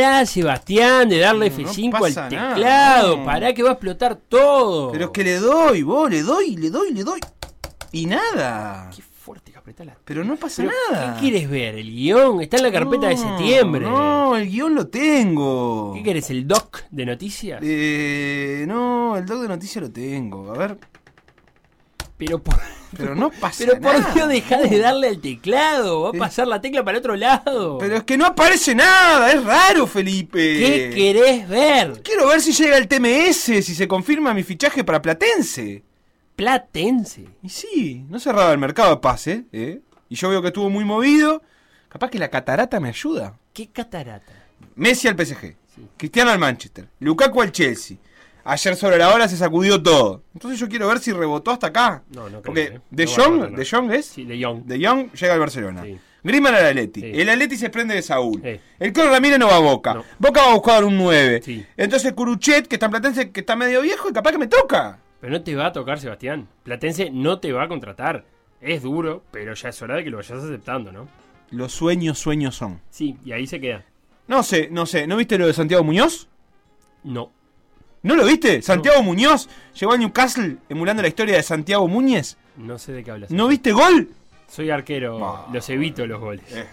Pará, Sebastián, de darle F5 al teclado. nada, no. Pará que va a explotar todo. Pero es que le doy, vos, le doy, le doy, le doy. Y nada. Qué fuerte que apretá la... Pero no pasa Pero, nada. ¿Qué quieres ver? ¿El guion? Está en la carpeta de septiembre. No, el guion lo tengo. ¿Qué querés? ¿El doc de noticias? Eh, no, el doc de noticias lo tengo. A ver, Pero por, pero no pasa pero por nada. Dios, deja de darle al teclado. Va a Eh. pasar la tecla para el otro lado. Pero es que no aparece nada, es raro, Felipe. ¿Qué querés ver? Quiero ver si llega el TMS, si se confirma mi fichaje para Platense. Platense. Y sí, no cerraba el mercado de pase, ¿eh? Y yo veo que estuvo muy movido. Capaz que la catarata me ayuda. ¿Qué catarata? Messi al PSG, Cristiano al Manchester, Lukaku al Chelsea. Ayer sobre la hora se sacudió todo. Entonces yo quiero ver si rebotó hasta acá. No, no creo, Porque ¿eh? De No Jong, rebotar, no. De Jong es. Sí, De Jong. De Jong llega al Barcelona. Sí. Griezmann al Atleti. Sí. El Atleti se prende de Saúl. Sí. El Colo Ramírez no va a Boca. No. Boca va a buscar un 9. Sí. Entonces Curuchet, que está en Platense, que está medio viejo y capaz que me toca. Pero no te va a tocar, Sebastián. Platense no te va a contratar. Es duro, pero ya es hora de que lo vayas aceptando, ¿no? Los sueños, sueños son. Sí, y ahí se queda. No sé, no sé. ¿No viste lo de Santiago Muñoz? No. ¿No lo viste? Santiago Muñoz llegó al Newcastle emulando la historia de Santiago Muñez. No sé de qué hablas. ¿No viste gol? Soy arquero, los evito los goles. Eh,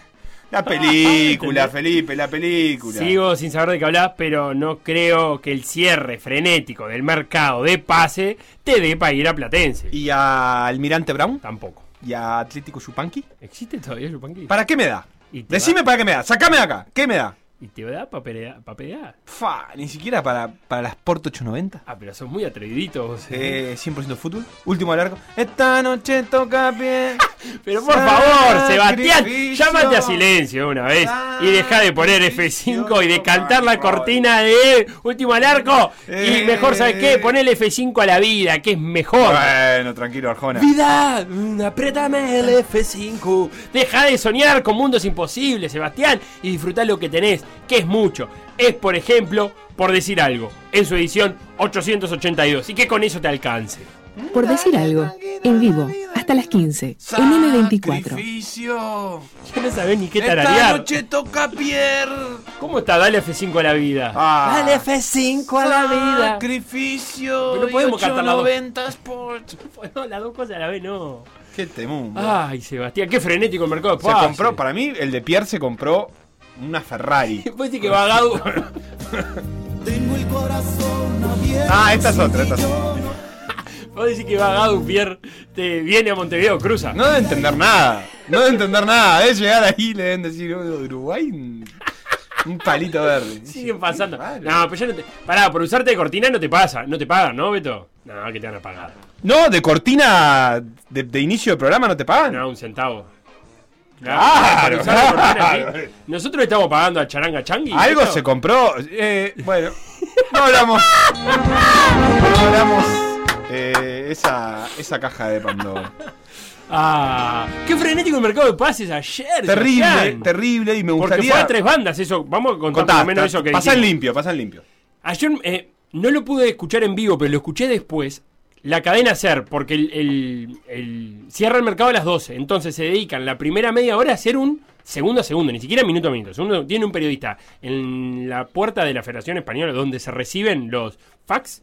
La película, ¿Entendés? Felipe, la película. Sigo sin saber de qué hablas, pero no creo que el cierre frenético del mercado de pase te dé para ir a Platense. ¿Y a Almirante Brown? Tampoco. ¿Y a Atlético Chupanqui? ¿Existe todavía Yupanqui? ¿Para qué me da? Decime va- para qué me da. Sacame de acá. ¿Qué me da? ¿Y te da para pedear? Fa, ni siquiera para, para las Sport 890. Ah, pero sos muy atrevidito vos. ¿eh? Eh, 100% fútbol. Último largo. Esta noche toca bien. Pero por favor, Sebastián, llámate a silencio una vez y deja de poner F5 y de cantar la cortina de Último al Arco. Y Eh. mejor, ¿sabes qué? Ponele F5 a la vida, que es mejor. Bueno, tranquilo, Arjona. Vida, mm, apriétame el F5. Deja de soñar con mundos imposibles, Sebastián, y disfrutar lo que tenés, que es mucho. Es, por ejemplo, por decir algo, en su edición 882, y que con eso te alcance. Por decir algo, en vivo, hasta las 15, en M24. Sacrificio. Ya no sabés ni qué Esta tararear. noche toca Pierre. ¿Cómo está? Dale F5 a la vida. Ah. Dale F5 a la vida. Sacrificio. Pero no podemos cantar la dos. 890 Sport. No, las dos cosas a la vez no. Qué temún. Ay, Sebastián, qué frenético el mercado de Se compró, para mí, el de Pierre se compró una Ferrari. Después decir que va Gadu. ah, esta es otra, esta es otra. Vos decís que va Gadu Pierre, te viene a Montevideo, cruza. No debe entender nada. No debe entender nada. Debe llegar ahí y le deben decir, "Oh, de Uruguay, un, palito verde. Siguen pasando. No, pero ya no te. Pará, por usarte de cortina no te pasa. No te pagan, ¿no, Beto? No, que te van a pagar. No, de cortina de, de inicio del programa no te pagan. No, un centavo. Claro, cortina, claro. Nosotros estamos pagando a Charanga Changui. Algo se compró. Eh, bueno, no hablamos. No hablamos eh, esa, esa caja de Pandora. Ah, qué frenético el mercado de pases ayer. Terrible, Sebastián. terrible. Y me Porque gustaría. fue a tres bandas, eso. Vamos a contar por Contá, lo menos eso que pasan dijimos. limpio, pasan limpio. Ayer eh, no lo pude escuchar en vivo, pero lo escuché después. La cadena SER, porque el, el- el- cierra el mercado a las 12. Entonces se dedican la primera media hora a hacer un segundo a segundo, ni siquiera minuto a minuto. Segundo, tiene un periodista en la puerta de la Federación Española donde se reciben los fax.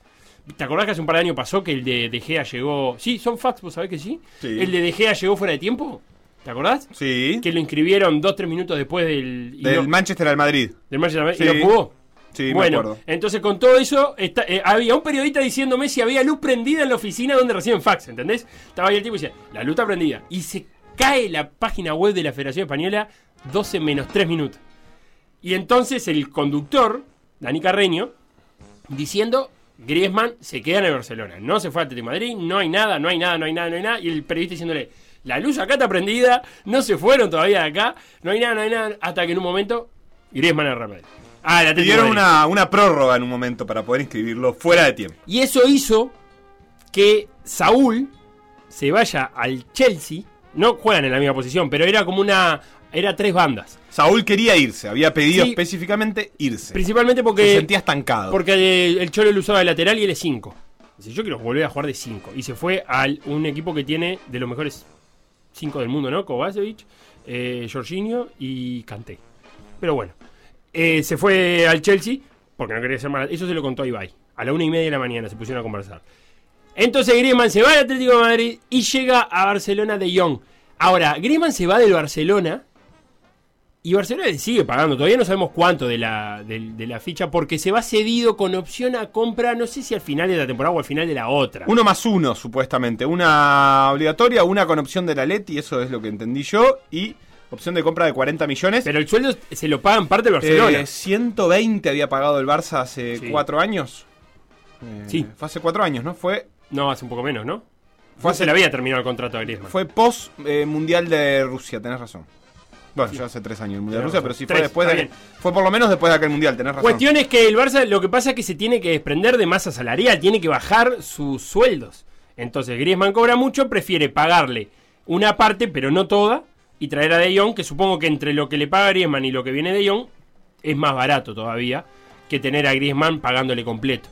¿Te acordás que hace un par de años pasó que el de De Gea llegó. Sí, son fax, vos sabés que sí. Sí. El de De Gea llegó fuera de tiempo. ¿Te acordás? Sí. Que lo inscribieron dos, tres minutos después del. Del no- Manchester al Madrid. del Manchester Sí. y no pudo. Sí, me bueno, acuerdo. entonces con todo eso, está- eh, había un periodista diciéndome si había luz prendida en la oficina donde reciben fax, ¿entendés? Estaba ahí el tipo y decía, la luz está prendida. Y se cae la página web de la Federación Española 12 menos 3 minutos. Y entonces el conductor, Dani Carreño, diciendo, Griezmann se queda en el Barcelona. No se fue al Atlético de Madrid, no hay nada, no hay nada, no hay nada, no hay nada. Y el periodista diciéndole, la luz acá está prendida, no se fueron todavía de acá, no hay nada, no hay nada. Hasta que en un momento, Griezmann al Real Madrid. Ah, el Atlético de Pidieron Madrid. una, una prórroga en un momento para poder inscribirlo fuera de tiempo. Y eso hizo que Saúl se vaya al Chelsea. No juegan en la misma posición, pero era como una. Era tres bandas. Saúl quería irse, había pedido Sí. específicamente irse. Principalmente Se porque. sentía estancado. Porque el, el Cholo lo usaba de lateral y él es 5. Dice, yo quiero volver a jugar de 5. Y se fue a un equipo que tiene de los mejores 5 del mundo, ¿no? Kovacevic, eh, Jorginho y Kanté. Pero bueno, eh, se fue al Chelsea porque no quería ser mal. Eso se lo contó a Ibai. A la una y media de la mañana se pusieron a conversar. Entonces Griezmann se va al Atlético de Madrid y llega a Barcelona de Young. Ahora, Griezmann se va del Barcelona y Barcelona sigue pagando. Todavía no sabemos cuánto de la, de, de la ficha porque se va cedido con opción a compra, no sé si al final de la temporada o al final de la otra. Uno más uno, supuestamente. Una obligatoria, una con opción de la Leti, eso es lo que entendí yo. Y opción de compra de 40 millones. Pero el sueldo se lo pagan parte del Barcelona. Eh, 120 había pagado el Barça hace Sí. cuatro años. Eh, Sí. Fue hace cuatro años, ¿no? Fue, No, hace un poco menos, ¿no? Fue hace- se le había terminado el contrato a Griezmann. fue post eh, Mundial de Rusia, tenés razón. Bueno, ya hace tres años el Mundial de Rusia, pero sí Tres, fue después de. Fue por lo menos después de aquel Mundial, tenés razón. Cuestión es que el Barça lo que pasa es que se tiene que desprender de masa salarial, tiene que bajar sus sueldos. Entonces Griezmann cobra mucho, prefiere pagarle una parte, pero no toda, y traer a De Jong, que supongo que entre lo que le paga Griezmann y lo que viene De Jong es más barato todavía que tener a Griezmann pagándole completo.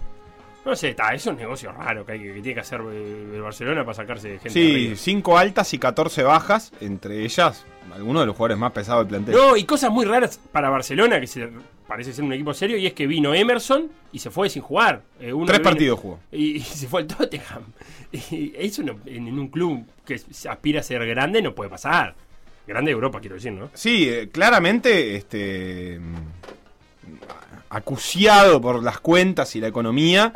No sé, está, es un negocio raro que, hay que, tiene que hacer eh, el Barcelona para sacarse gente de Sí, arriba. cinco altas y 14 bajas, entre ellas algunos de los jugadores más pesados del plantel. No, y cosas muy raras para Barcelona, que se parece ser un equipo serio, y es que vino Emerson y se fue sin jugar. Eh, uno Tres partidos jugó. Y, y se fue al Tottenham. Y eso no- en, en un club que aspira a ser grande no puede pasar. Grande de Europa, quiero decir, ¿no? Sí, eh, claramente este acuciado por las cuentas y la economía,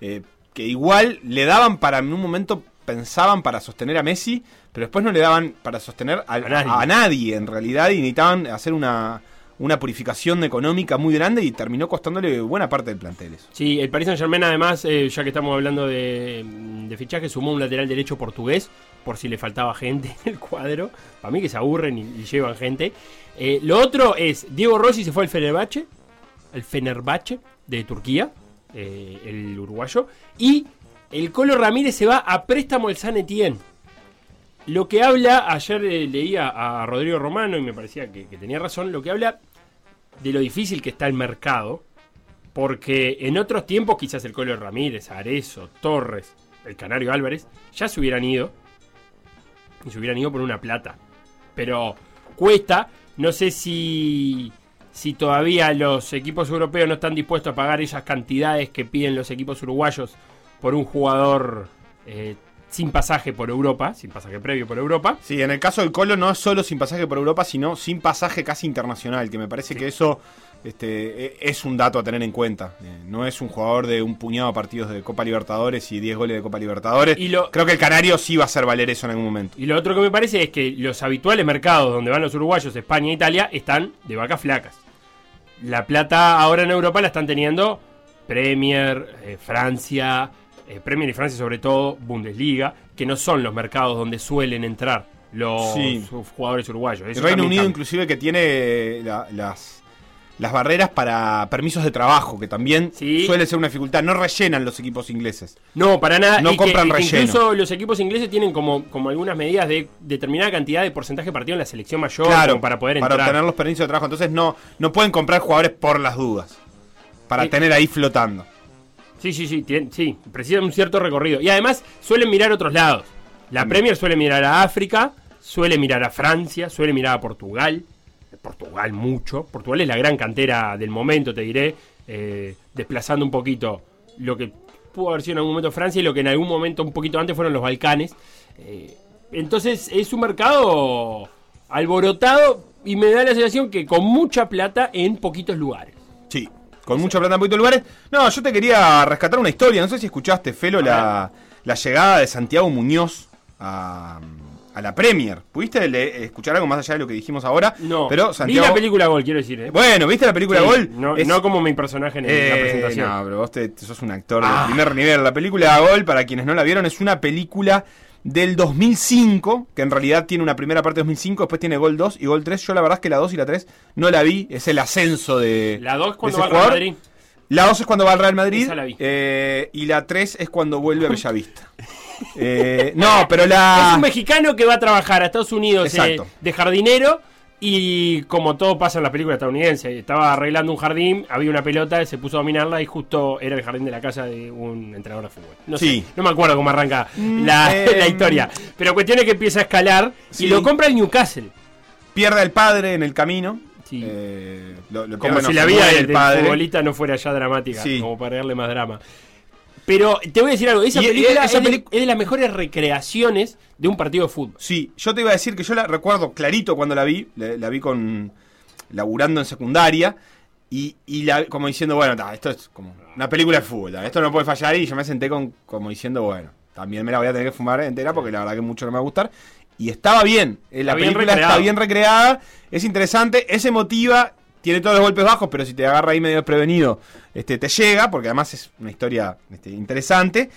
eh, que igual le daban para, en un momento pensaban para sostener a Messi, pero después no le daban para sostener a, A nadie. a nadie en realidad y necesitaban hacer una, una purificación económica muy grande y terminó costándole buena parte del plantel eso. Sí, el Paris Saint Germain además, eh, ya que estamos hablando de, de fichaje, sumó un lateral derecho portugués, por si le faltaba gente en el cuadro. Para mí que se aburren y, llevan gente. Eh, lo otro es, Diego Rossi se fue al Fenerbahce, el Fenerbahce de Turquía, eh, el uruguayo, y el Colo Ramírez se va a préstamo al San Etienne. Lo que habla, ayer eh, leía a Rodrigo Romano y me parecía que, tenía razón, lo que habla de lo difícil que está el mercado, porque en otros tiempos quizás el Colo Ramírez, Arezo, Torres, el Canario Álvarez, ya se hubieran ido, y se hubieran ido por una plata. Pero cuesta, no sé si, si todavía los equipos europeos no están dispuestos a pagar esas cantidades que piden los equipos uruguayos por un jugador eh, sin pasaje por Europa, sin pasaje previo por Europa. Sí, en el caso del Colo no es solo sin pasaje por Europa, sino sin pasaje casi internacional, que me parece que eso este, e- es un dato a tener en cuenta. Eh, no es un jugador de un puñado de partidos de Copa Libertadores y 10 goles de Copa Libertadores. Y lo- Creo que el Canario sí va a hacer valer eso en algún momento. Y lo otro que me parece es que los habituales mercados donde van los uruguayos, España e Italia, están de vacas flacas. La plata ahora en Europa la están teniendo Premier, eh, Francia, eh, Premier y Francia sobre todo, Bundesliga, que no son los mercados donde suelen entrar los Sí. jugadores uruguayos. El Reino Unido cambia. inclusive que tiene la- las, las barreras para permisos de trabajo, que también Sí. suele ser una dificultad. No rellenan los equipos ingleses. No, para nada. No Y compran que relleno. Incluso los equipos ingleses tienen como, como algunas medidas de determinada cantidad de porcentaje partido en la selección mayor claro, para poder para entrar. obtener los permisos de trabajo. Entonces no, no pueden comprar jugadores por las dudas. Para tener ahí flotando. Sí, sí, sí, tien- sí, precisan un cierto recorrido. Y además suelen mirar otros lados. La También. Premier suele mirar a África, suele mirar a Francia, suele mirar a Portugal. Portugal mucho. Portugal es la gran cantera del momento, te diré. eh, desplazando un poquito lo que pudo haber sido en algún momento Francia y lo que en algún momento un poquito antes fueron los Balcanes. Eh, entonces es un mercado alborotado y me da la sensación que con mucha plata en poquitos lugares. Sí. Con mucha plata en poquitos lugares. No, yo te quería rescatar una historia. No sé si escuchaste, Felo, la, la llegada de Santiago Muñoz a, a la Premier. ¿Pudiste le- escuchar algo más allá de lo que dijimos ahora? No, Pero Santiago. vi la película Gol, quiero decir. ¿eh? Bueno, ¿viste la película Sí, Gol? No, Es- no como mi personaje en Eh, la presentación. No, pero vos te, te sos un actor Ah. de primer nivel. La película Gol, para quienes no la vieron, es una película del 2005, que en realidad tiene una primera parte de 2005, después tiene Gol 2 y Gol 3. Yo la verdad es que la 2 y la 3 no la vi, es el ascenso de... La 2 de cuando va al Real. Madrid. La 2 es cuando va al Real Madrid Esa la vi. eh, y la 3 es cuando vuelve a Bellavista. Eh, no, pero la... Es un mexicano que va a trabajar a Estados Unidos eh, de jardinero y como todo pasa en las películas estadounidenses, estaba arreglando un jardín, había una pelota, se puso a dominarla y justo era el jardín de la casa de un entrenador de fútbol. No Sí. sé, no me acuerdo cómo arranca la, eh, la historia, pero cuestión es que empieza a escalar Sí. y lo compra el Newcastle. pierde al padre en el camino. Sí. Eh, lo- lo Como si la vida del, del padre. futbolista no fuera ya dramática, Sí. como para darle más drama. Pero te voy a decir algo, esa Y- y película esa es, de, peli- es de las mejores recreaciones de un partido de fútbol. Sí, yo te iba a decir que yo la recuerdo clarito cuando la vi, la, la vi con laburando en secundaria y, y la, como diciendo, bueno, ta, esto es como una película de fútbol, ta, esto no puede fallar y yo me senté con como diciendo, bueno, también me la voy a tener que fumar entera porque la verdad que mucho no me va a gustar. Y estaba bien, eh, la Está película está bien recreada, es interesante, es emotiva, tiene todos los golpes bajos, pero si te agarra ahí medio desprevenido, este, te llega, porque además es una historia este, interesante.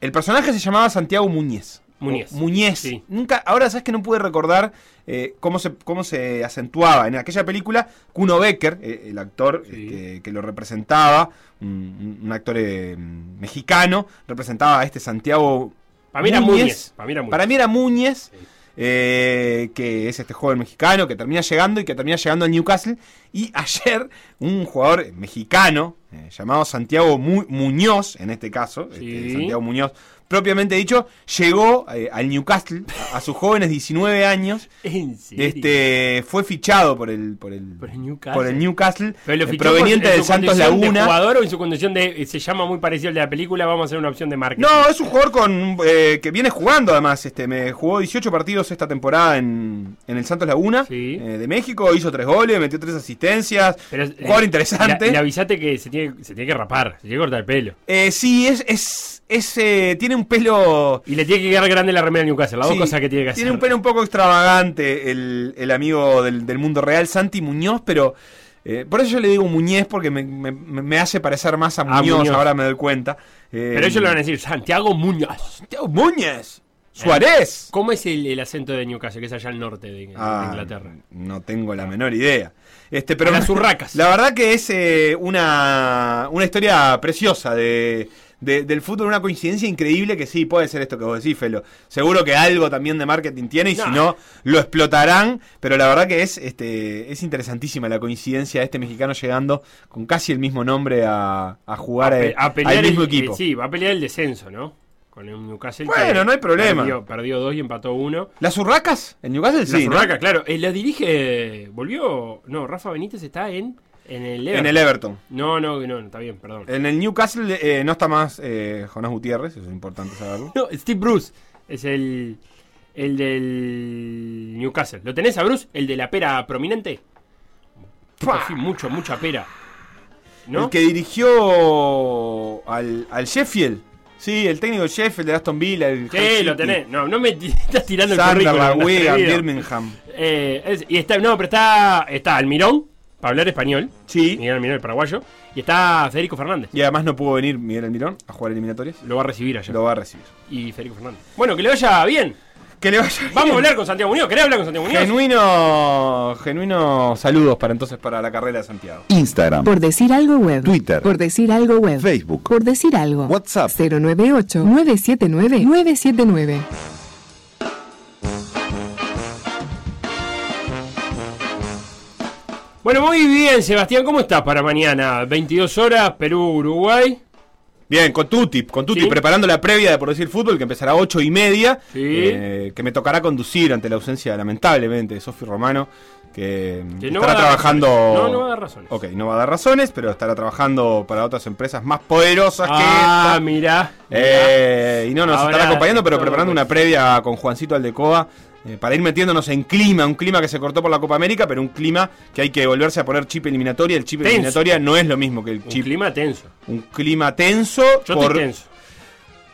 El personaje se llamaba Santiago Muñez. Muñez. Muñez. Sí. Nunca, ahora sabes que no pude recordar eh, cómo, se, cómo se acentuaba. En aquella película, Kuno Becker, eh, el actor Sí. este, que lo representaba, un, un actor eh, mexicano, representaba a este Santiago Para mí Muñez. Para mí era Muñez. Para mí era Muñez, Sí. Eh, que es este joven mexicano que termina llegando y que termina llegando a Newcastle. Y ayer un jugador mexicano eh, llamado Santiago Mu- Muñoz, en este caso, Sí. este, Santiago Muñoz, propiamente dicho, llegó eh, al Newcastle a, a sus jóvenes 19 años. ¿En serio? Este fue fichado por el por el, Por el Newcastle. por el Newcastle, Pero lo proveniente en del Santos condición de Laguna. jugador o en su condición de. eh, Se llama muy parecido al de la película, vamos a hacer una opción de marketing. No, es un jugador con eh, que viene jugando además. Este, me jugó 18 partidos esta temporada en, en el Santos Laguna Sí. eh, de México. Hizo tres goles, metió tres asistencias. Pero, jugador interesante. Le, avisate que se tiene, se tiene que rapar, se tiene que cortar el pelo. Eh, sí, es, es, es, eh, tiene un pelo. Y le tiene que quedar grande la remera de Newcastle, las sí, dos cosas que tiene que hacer. Tiene un pelo un poco extravagante el, el amigo del, del mundo real, Santi Muñoz, pero. eh, por eso yo le digo Muñez porque me, me- me hace parecer más a Ah, Muñoz, Muñoz. ahora me doy cuenta. Eh, Pero ellos le van a decir Santiago Muñoz. Santiago Muñez. Suárez. ¿Cómo es el, el acento de Newcastle, que es allá al norte de, de Ah, Inglaterra? No tengo la menor idea. Este, pero las urracas. La verdad que es eh, una, una historia preciosa de, de- del fútbol, una coincidencia increíble que sí puede ser esto que vos decís, Felo. Seguro que algo también de marketing tiene y No. si no, lo explotarán. Pero la verdad que es, este, es interesantísima la coincidencia de este mexicano llegando con casi el mismo nombre a, a jugar pe- eh, al el- mismo eh, equipo. sí, va a pelear el descenso, ¿no? Con el Newcastle. Bueno, que no hay problema. Perdió, perdió dos y empató uno. ¿Las urracas? ¿En Newcastle? La Sí, ¿no? Claro. Eh, la dirige. Volvió. No, Rafa Benítez está en. En el Everton. En el Everton. No, no, no, está bien, perdón. En el Newcastle eh, no está más eh, Jonás Gutiérrez, eso es importante saberlo. No, Steve Bruce es el. El del Newcastle. ¿Lo tenés a Bruce? El de la pera prominente. Sí, mucho, mucha pera. ¿No? El que dirigió al, al Sheffield. Sí, el técnico Sheffield de Aston Villa. El Sí, lo tenés. No, no me estás tirando el currículum. Birmingham. Eh, es- y está, no, pero está, está Almirón, para hablar español. Sí. Miguel Almirón, el paraguayo. Y está Federico Fernández. Y además no pudo venir Miguel Almirón a jugar eliminatorias. Lo va a recibir allá. Lo va a recibir. Y Federico Fernández. Bueno, que le vaya bien. Que le vaya bien. Vamos a hablar con Santiago Muñoz. ¿Querés hablar con Santiago Muñoz? Genuino, genuino saludos para entonces para la carrera de Santiago. Instagram, Por decir algo web. Twitter. Por decir algo web. Facebook. Por decir algo. WhatsApp. 098-979-979. Bueno, muy bien, Sebastián. ¿Cómo estás para mañana? 22 horas, Perú-Uruguay. Bien, con Tuti, con Tuti, Sí. preparando la previa de Por Decir Fútbol, que empezará a 8 y media, Sí. eh, que me tocará conducir ante la ausencia, lamentablemente, de Sofi Romano, que, Que no estará trabajando... No, no va a dar razones. Ok, no va a dar razones, pero estará trabajando para otras empresas más poderosas que Ah, esta. mirá. Eh, y no, nos Ahora estará acompañando, pero preparando que- una previa con Juancito Aldecoa eh, para ir metiéndonos en clima, un clima que se cortó por la Copa América, pero un clima que hay que volverse a poner chip eliminatoria. El chip Tenso. eliminatoria no es lo mismo que el Un chip. clima tenso. Un clima tenso. Yo por- estoy tenso.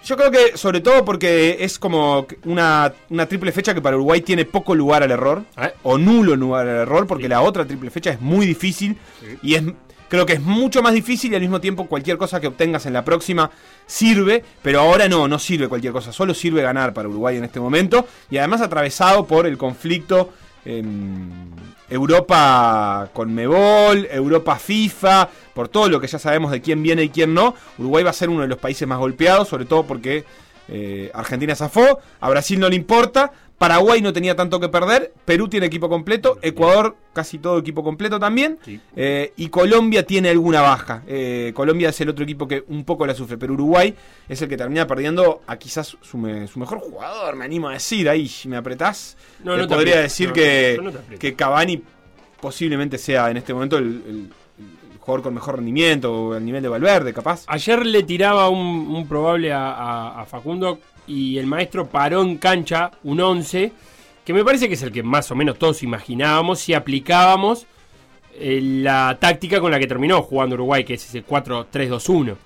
Yo creo que sobre todo porque es como una, una triple fecha que para Uruguay tiene poco lugar al error, Eh. o nulo lugar al error, porque Sí. la otra triple fecha es muy difícil Sí. y es creo que es mucho más difícil y al mismo tiempo cualquier cosa que obtengas en la próxima sirve, pero ahora no, no sirve cualquier cosa, solo sirve ganar para Uruguay en este momento y además atravesado por el conflicto en Europa con Mebol, Europa FIFA, por todo lo que ya sabemos de quién viene y quién no, Uruguay va a ser uno de los países más golpeados, sobre todo porque eh, Argentina zafó, a Brasil no le importa, Paraguay no tenía tanto que perder, Perú tiene equipo completo, Ecuador casi todo equipo completo también, Sí. eh, y Colombia tiene alguna baja. Eh, Colombia es el otro equipo que un poco la sufre, pero Uruguay es el que termina perdiendo a quizás su, me- su mejor jugador, me animo a decir, ahí si me apretás, No, no te podría decir no, que, que Cavani posiblemente sea en este momento el, el- con mejor rendimiento, o el nivel de Valverde, capaz. Ayer le tiraba un, un probable a, a- a Facundo y el maestro paró en cancha un 11, que me parece que es el que más o menos todos imaginábamos si aplicábamos eh, la táctica con la que terminó jugando Uruguay, que es ese 4-3-2-1.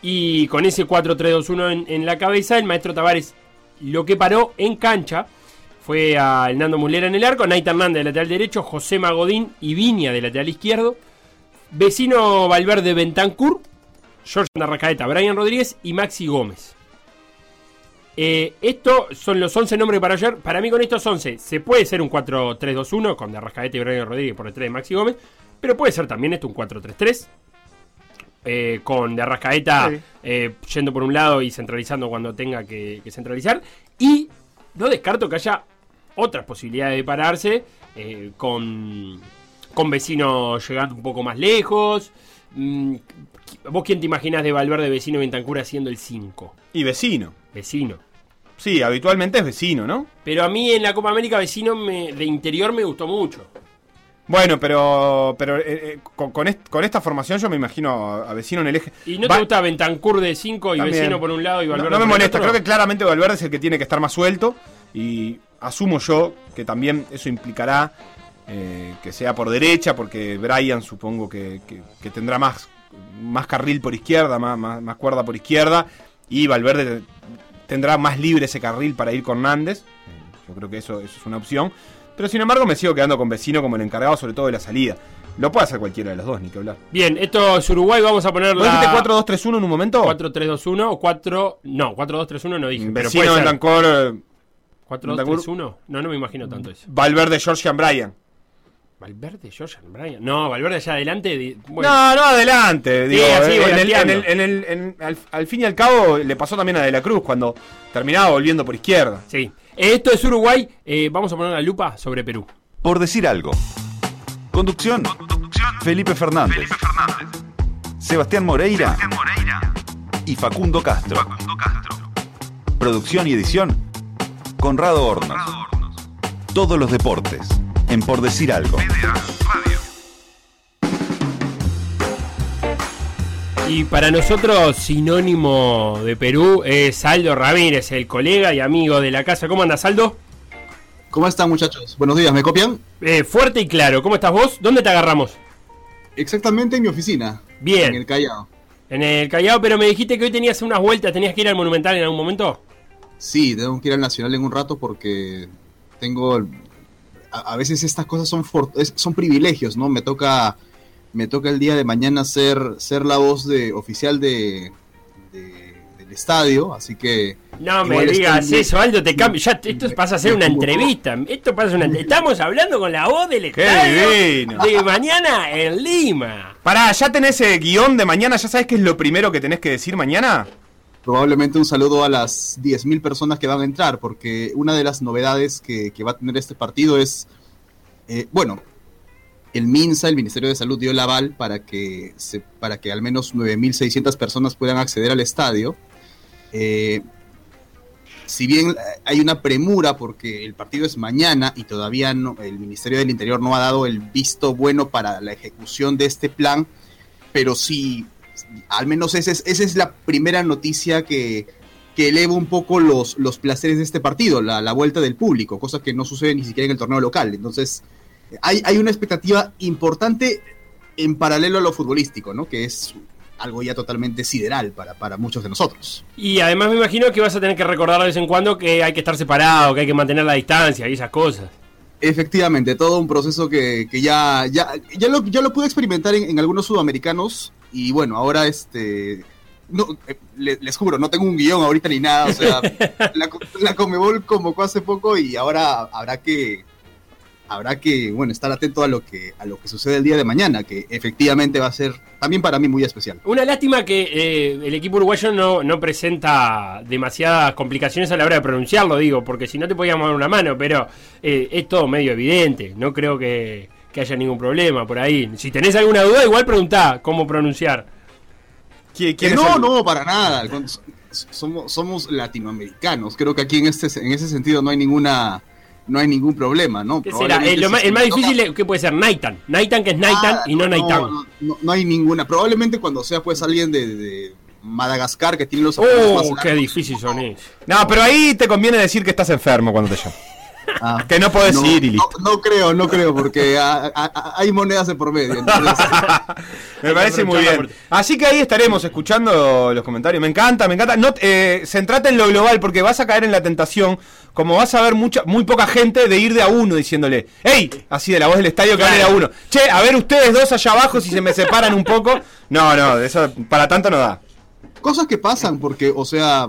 Y con ese 4-3-2-1 en, en la cabeza, el maestro Tavares lo que paró en cancha fue a Hernando Mulera en el arco, Naita Hernández de lateral derecho, José Magodín y Viña de lateral izquierdo, vecino Valverde Bentancur, George Arrascaeta, Brian Rodríguez y Maxi Gómez. Eh, estos son los 11 nombres para ayer. Para mí con estos 11 se puede ser un 4-3-2-1 con de Arrascaeta y Brian Rodríguez por detrás de Maxi Gómez, pero puede ser también esto un 4-3-3. eh, con de Arrascaeta Sí. eh, yendo por un lado y centralizando cuando tenga que, que centralizar. Y no descarto que haya otras posibilidades de pararse eh, con, con vecinos llegando un poco más lejos. Mm, ¿Vos quién te imaginás de Valverde vecino Ventancura haciendo el 5? Y vecino. Vecino. Sí, habitualmente es vecino, ¿no? Pero a mí en la Copa América vecino me- de interior me gustó mucho. Bueno, pero pero eh, eh, con, con est- con esta formación yo me imagino a, a vecino en el eje. ¿Y no Va- te gusta Ventancur de 5 y También. vecino por un lado y No, Valverde no me por el molesta, otro? creo que claramente Valverde es el que tiene que estar más suelto y asumo yo que también eso implicará eh, que sea por derecha, porque Brian supongo que, que- que tendrá más, más carril por izquierda, más, más, más cuerda por izquierda y Valverde tendrá más libre ese carril para ir con Nández. Yo creo que eso, eso es una opción. Pero sin embargo me sigo quedando con Vecino como el encargado sobre todo de la salida. Lo puede hacer cualquiera de los dos, ni que hablar. Bien, esto es Uruguay, vamos a poner ¿Vos la... dijiste 4-2-3-1 en un momento? 4-3-2-1 o 4... No, 4-2-3-1 no dije, pero Vecino, ser. Bentancor, eh, 4-2-3-1. No, no me imagino tanto eso. Valverde, Georgian Bryan. Valverde, Jordan Bryan. No, Valverde allá adelante. Bueno, No, no, adelante. Digo, así, en el- en volanteando. el- en el- en- al, al fin y al cabo le pasó también a De la Cruz cuando terminaba volviendo por izquierda. sí. Esto es Uruguay. eh, vamos a poner la lupa sobre Perú. Por decir algo. Conducción. Felipe Fernández. Sebastián Moreira. Y Facundo Castro. Producción y edición. Conrado Hornos. Todos los deportes. En Por decir algo. Y para nosotros, sinónimo de Perú es Saldo Ramírez, el colega y amigo de la casa. ¿Cómo andas, Saldo? ¿Cómo están muchachos? Buenos días, ¿me copian? Eh, fuerte y claro. ¿Cómo estás vos? ¿Dónde te agarramos? Exactamente en mi oficina. Bien. En el Callao. En el Callao, pero me dijiste que hoy tenías unas vueltas, tenías que ir al Monumental en algún momento. Sí, tengo que ir al Nacional en un rato porque tengo... A, veces estas cosas son, for- es- son privilegios, ¿no? Me toca, me toca el día de mañana ser, ser la voz de, oficial de, de- del estadio, así que... No me digas estoy- eso, Aldo, te cambio. Ya, esto pasa a ser una entrevista. Esto pasa una Estamos hablando con la voz del ¡Qué estadio divino! de mañana en Lima. Pará, ¿ya tenés el guion de mañana? ¿Ya sabes qué es lo primero que tenés que decir mañana? Probablemente un saludo a las 10.000 personas que van a entrar, porque una de las novedades que, va a tener este partido es, eh, bueno, el MINSA, el Ministerio de Salud, dio el aval para que, se, para que al menos 9.600 personas puedan acceder al estadio. Eh, si bien hay una premura porque el partido es mañana y todavía no, el Ministerio del Interior no ha dado el visto bueno para la ejecución de este plan, pero sí, al menos esa es, esa es la primera noticia que, eleva un poco los, placeres de este partido, la, la vuelta del público, cosa que no sucede ni siquiera en el torneo local. Entonces, hay, hay una expectativa importante en paralelo a lo futbolístico, ¿no? Que es algo ya totalmente sideral para, para muchos de nosotros. Y además me imagino que vas a tener que recordar de vez en cuando que hay que estar separado, que hay que mantener la distancia y esas cosas. Efectivamente, todo un proceso que, que ya, ya, ya, lo, ya lo pude experimentar en, en algunos sudamericanos y bueno, ahora este... No, eh, le- les juro, no tengo un guion ahorita ni nada, o sea, la, la Comebol convocó hace poco y ahora habrá que habrá que, bueno, estar atento a lo que a lo que sucede el día de mañana, que efectivamente va a ser también para mí muy especial. Una lástima que eh, el equipo uruguayo no, no presenta demasiadas complicaciones a la hora de pronunciarlo, digo, porque si no te podíamos dar una mano, pero eh, es todo medio evidente. No creo que, que haya ningún problema por ahí. Si tenés alguna duda, igual preguntá cómo pronunciar. ¿Qui- Que quién no, el- no, para nada. Somos, somos latinoamericanos. Creo que aquí en este en ese sentido no hay ninguna no hay ningún problema, ¿no? ¿Qué será? Eh, lo más- el más difícil, es- ¿qué puede ser? Naitan. Naitan que es Naitan Ah, y no, Naitan. No, no, no hay ninguna. Probablemente cuando sea pues alguien de, de Madagascar que tiene los más Oh, largos. qué difícil son esos. No, pero ahí te conviene decir que estás enfermo cuando te llaman. Ah, Que no podés ir y listo. No, no creo, no creo, porque hay monedas de por medio. entonces- Me parece muy bien. Así que ahí estaremos escuchando los comentarios. Me encanta, me encanta. No, eh, centrate en lo global porque vas a caer en la tentación, como vas a ver mucha, muy poca gente, de ir de a uno diciéndole, ¡Ey! Así de la voz del estadio que hable de a uno. Che, a ver ustedes dos allá abajo si se me separan un poco. No, no, eso para tanto no da. cosas que pasan, porque, o sea,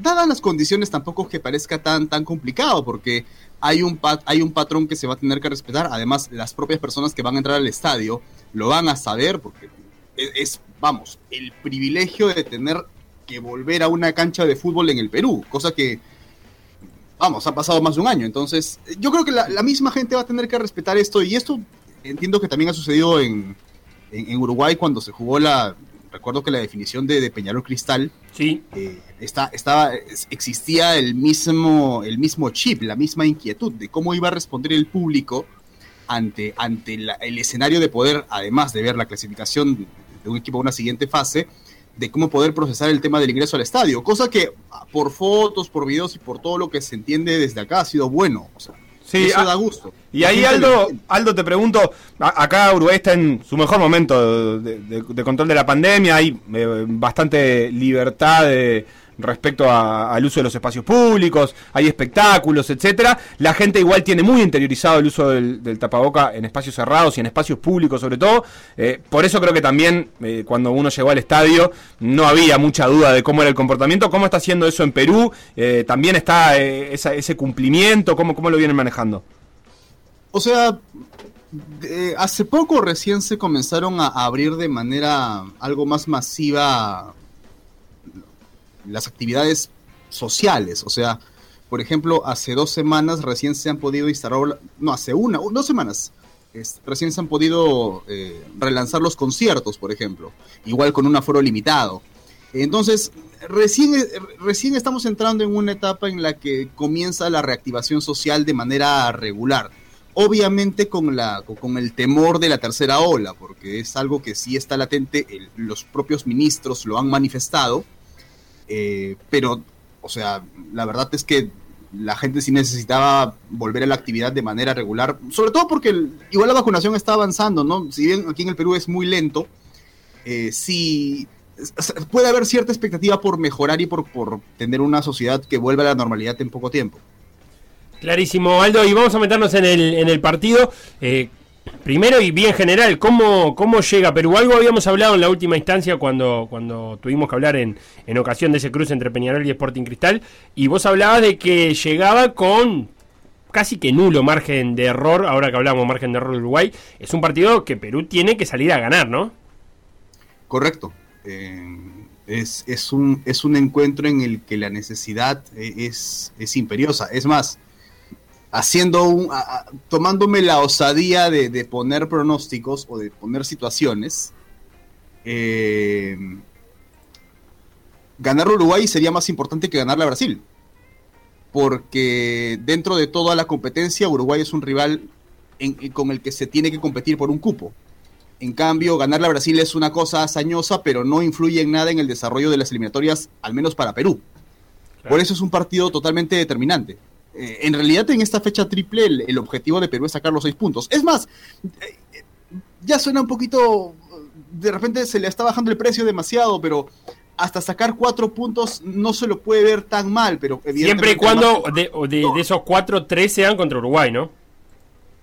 dadas las condiciones tampoco es que parezca tan, tan complicado, porque hay un, pat- hay un patrón que se va a tener que respetar. Además, las propias personas que van a entrar al estadio lo van a saber, porque es, vamos, el privilegio de tener que volver a una cancha de fútbol en el Perú, cosa que, vamos, ha pasado más de un año. Entonces, yo creo que la, la misma gente va a tener que respetar esto, y esto entiendo que también ha sucedido en, en Uruguay cuando se jugó la, recuerdo que la definición de, de Peñarol Cristal Sí. eh, está, estaba, es- existía el mismo, el mismo chip, la misma inquietud de cómo iba a responder el público ante, ante la- el escenario de poder, además de ver la clasificación de un equipo a una siguiente fase, de cómo poder procesar el tema del ingreso al estadio, cosa que ah, por fotos, por videos y por todo lo que se entiende desde acá ha sido bueno, o sea, Sí, eso ah, da gusto. Y ahí, Aldo. Aldo, te pregunto, a- acá Uruguay está en su mejor momento de, de- de control de la pandemia, hay eh, bastante libertad de- respecto a- al uso de los espacios públicos, hay espectáculos, etcétera. La gente igual tiene muy interiorizado el uso del, del tapaboca en espacios cerrados y en espacios públicos sobre todo. Eh, por eso creo que también eh, cuando uno llegó al estadio no había mucha duda de cómo era el comportamiento. ¿Cómo está haciendo eso en Perú? Eh, ¿También está ese cumplimiento? ¿Cómo, ¿Cómo lo vienen manejando? O sea, hace poco recién se comenzaron a abrir de manera algo más masiva las actividades sociales. O sea, por ejemplo, hace dos semanas recién se han podido instalar, no, hace una, dos semanas, recién se han podido eh, relanzar los conciertos, por ejemplo, igual con un aforo limitado. Entonces, recién, eh, recién estamos entrando en una etapa en la que comienza la reactivación social de manera regular. Obviamente con, la, con el temor de la tercera ola, porque es algo que sí está latente, los propios ministros lo han manifestado, eh, pero, o sea, la verdad es que la gente sí necesitaba volver a la actividad de manera regular, sobre todo porque igual la vacunación está avanzando, ¿no? Si bien aquí en el Perú es muy lento, eh, sí puede haber cierta expectativa por mejorar y por, por tener una sociedad que vuelva a la normalidad en poco tiempo. Clarísimo, Aldo. Y vamos a meternos en el, en el partido. Eh, Primero y bien general, ¿cómo, ¿cómo llega Perú? Algo habíamos hablado en la última instancia cuando, cuando tuvimos que hablar en, en ocasión de ese cruce entre Peñarol y Sporting Cristal, y vos hablabas de que llegaba con casi que nulo margen de error, ahora que hablamos margen de error de Uruguay, es un partido que Perú tiene que salir a ganar, ¿no? Correcto. Eh, es, es, un, es un encuentro en el que la necesidad eh, es, es imperiosa. Es más, haciendo un, a- a- tomándome la osadía de, de poner pronósticos o de poner situaciones, eh, ganar Uruguay sería más importante que ganarle a Brasil. Porque dentro de toda la competencia, Uruguay es un rival en- en- con el que se tiene que competir por un cupo. En cambio, ganarle a Brasil es una cosa hazañosa, pero no influye en nada en el desarrollo de las eliminatorias, al menos para Perú. Por eso es un partido totalmente determinante. Eh, en realidad, en esta fecha triple, el, el objetivo de Perú es sacar los seis puntos. Es más, eh, ya suena un poquito. De repente se le está bajando el precio demasiado, pero hasta sacar cuatro puntos no se lo puede ver tan mal. Pero Siempre y cuando más- de, o de- de esos cuatro, tres sean contra Uruguay, ¿no?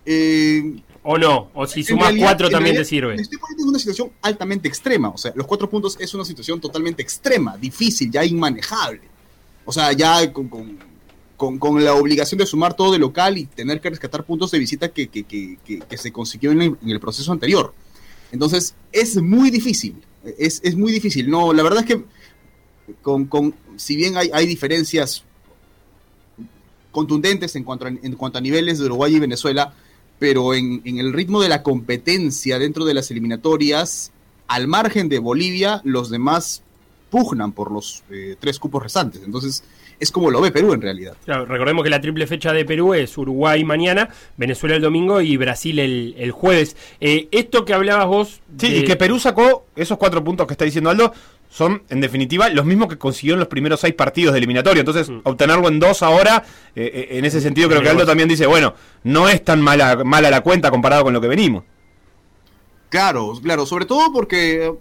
Eh, ¿O no? O si sumas realidad- cuatro también te sirve. Me estoy poniendo en una situación altamente extrema. O sea, los cuatro puntos es una situación totalmente extrema, difícil, ya inmanejable. O sea, ya con, con- con- con la obligación de sumar todo de local y tener que rescatar puntos de visita que, que- que- que- se consiguió en el, en el proceso anterior. Entonces, es muy difícil. Es, es muy difícil. No, la verdad es que con, con- si bien hay, hay diferencias contundentes en cuanto a, en cuanto a niveles de Uruguay y Venezuela, pero en, en el ritmo de la competencia dentro de las eliminatorias, al margen de Bolivia, los demás pugnan por los eh, tres cupos restantes. Entonces, es como lo ve Perú en realidad. Claro, recordemos que la triple fecha de Perú es Uruguay mañana, Venezuela el domingo y Brasil el, el jueves. Eh, esto que hablabas vos. Sí, de- y que Perú sacó esos cuatro puntos que está diciendo Aldo, son en definitiva los mismos que consiguió en los primeros seis partidos de eliminatorio. Entonces, Mm. obtenerlo en dos ahora, eh, eh, en ese sentido creo que Aldo también dice, bueno, no es tan mala, mala la cuenta comparado con lo que venimos. Claro, claro, sobre todo porque eh,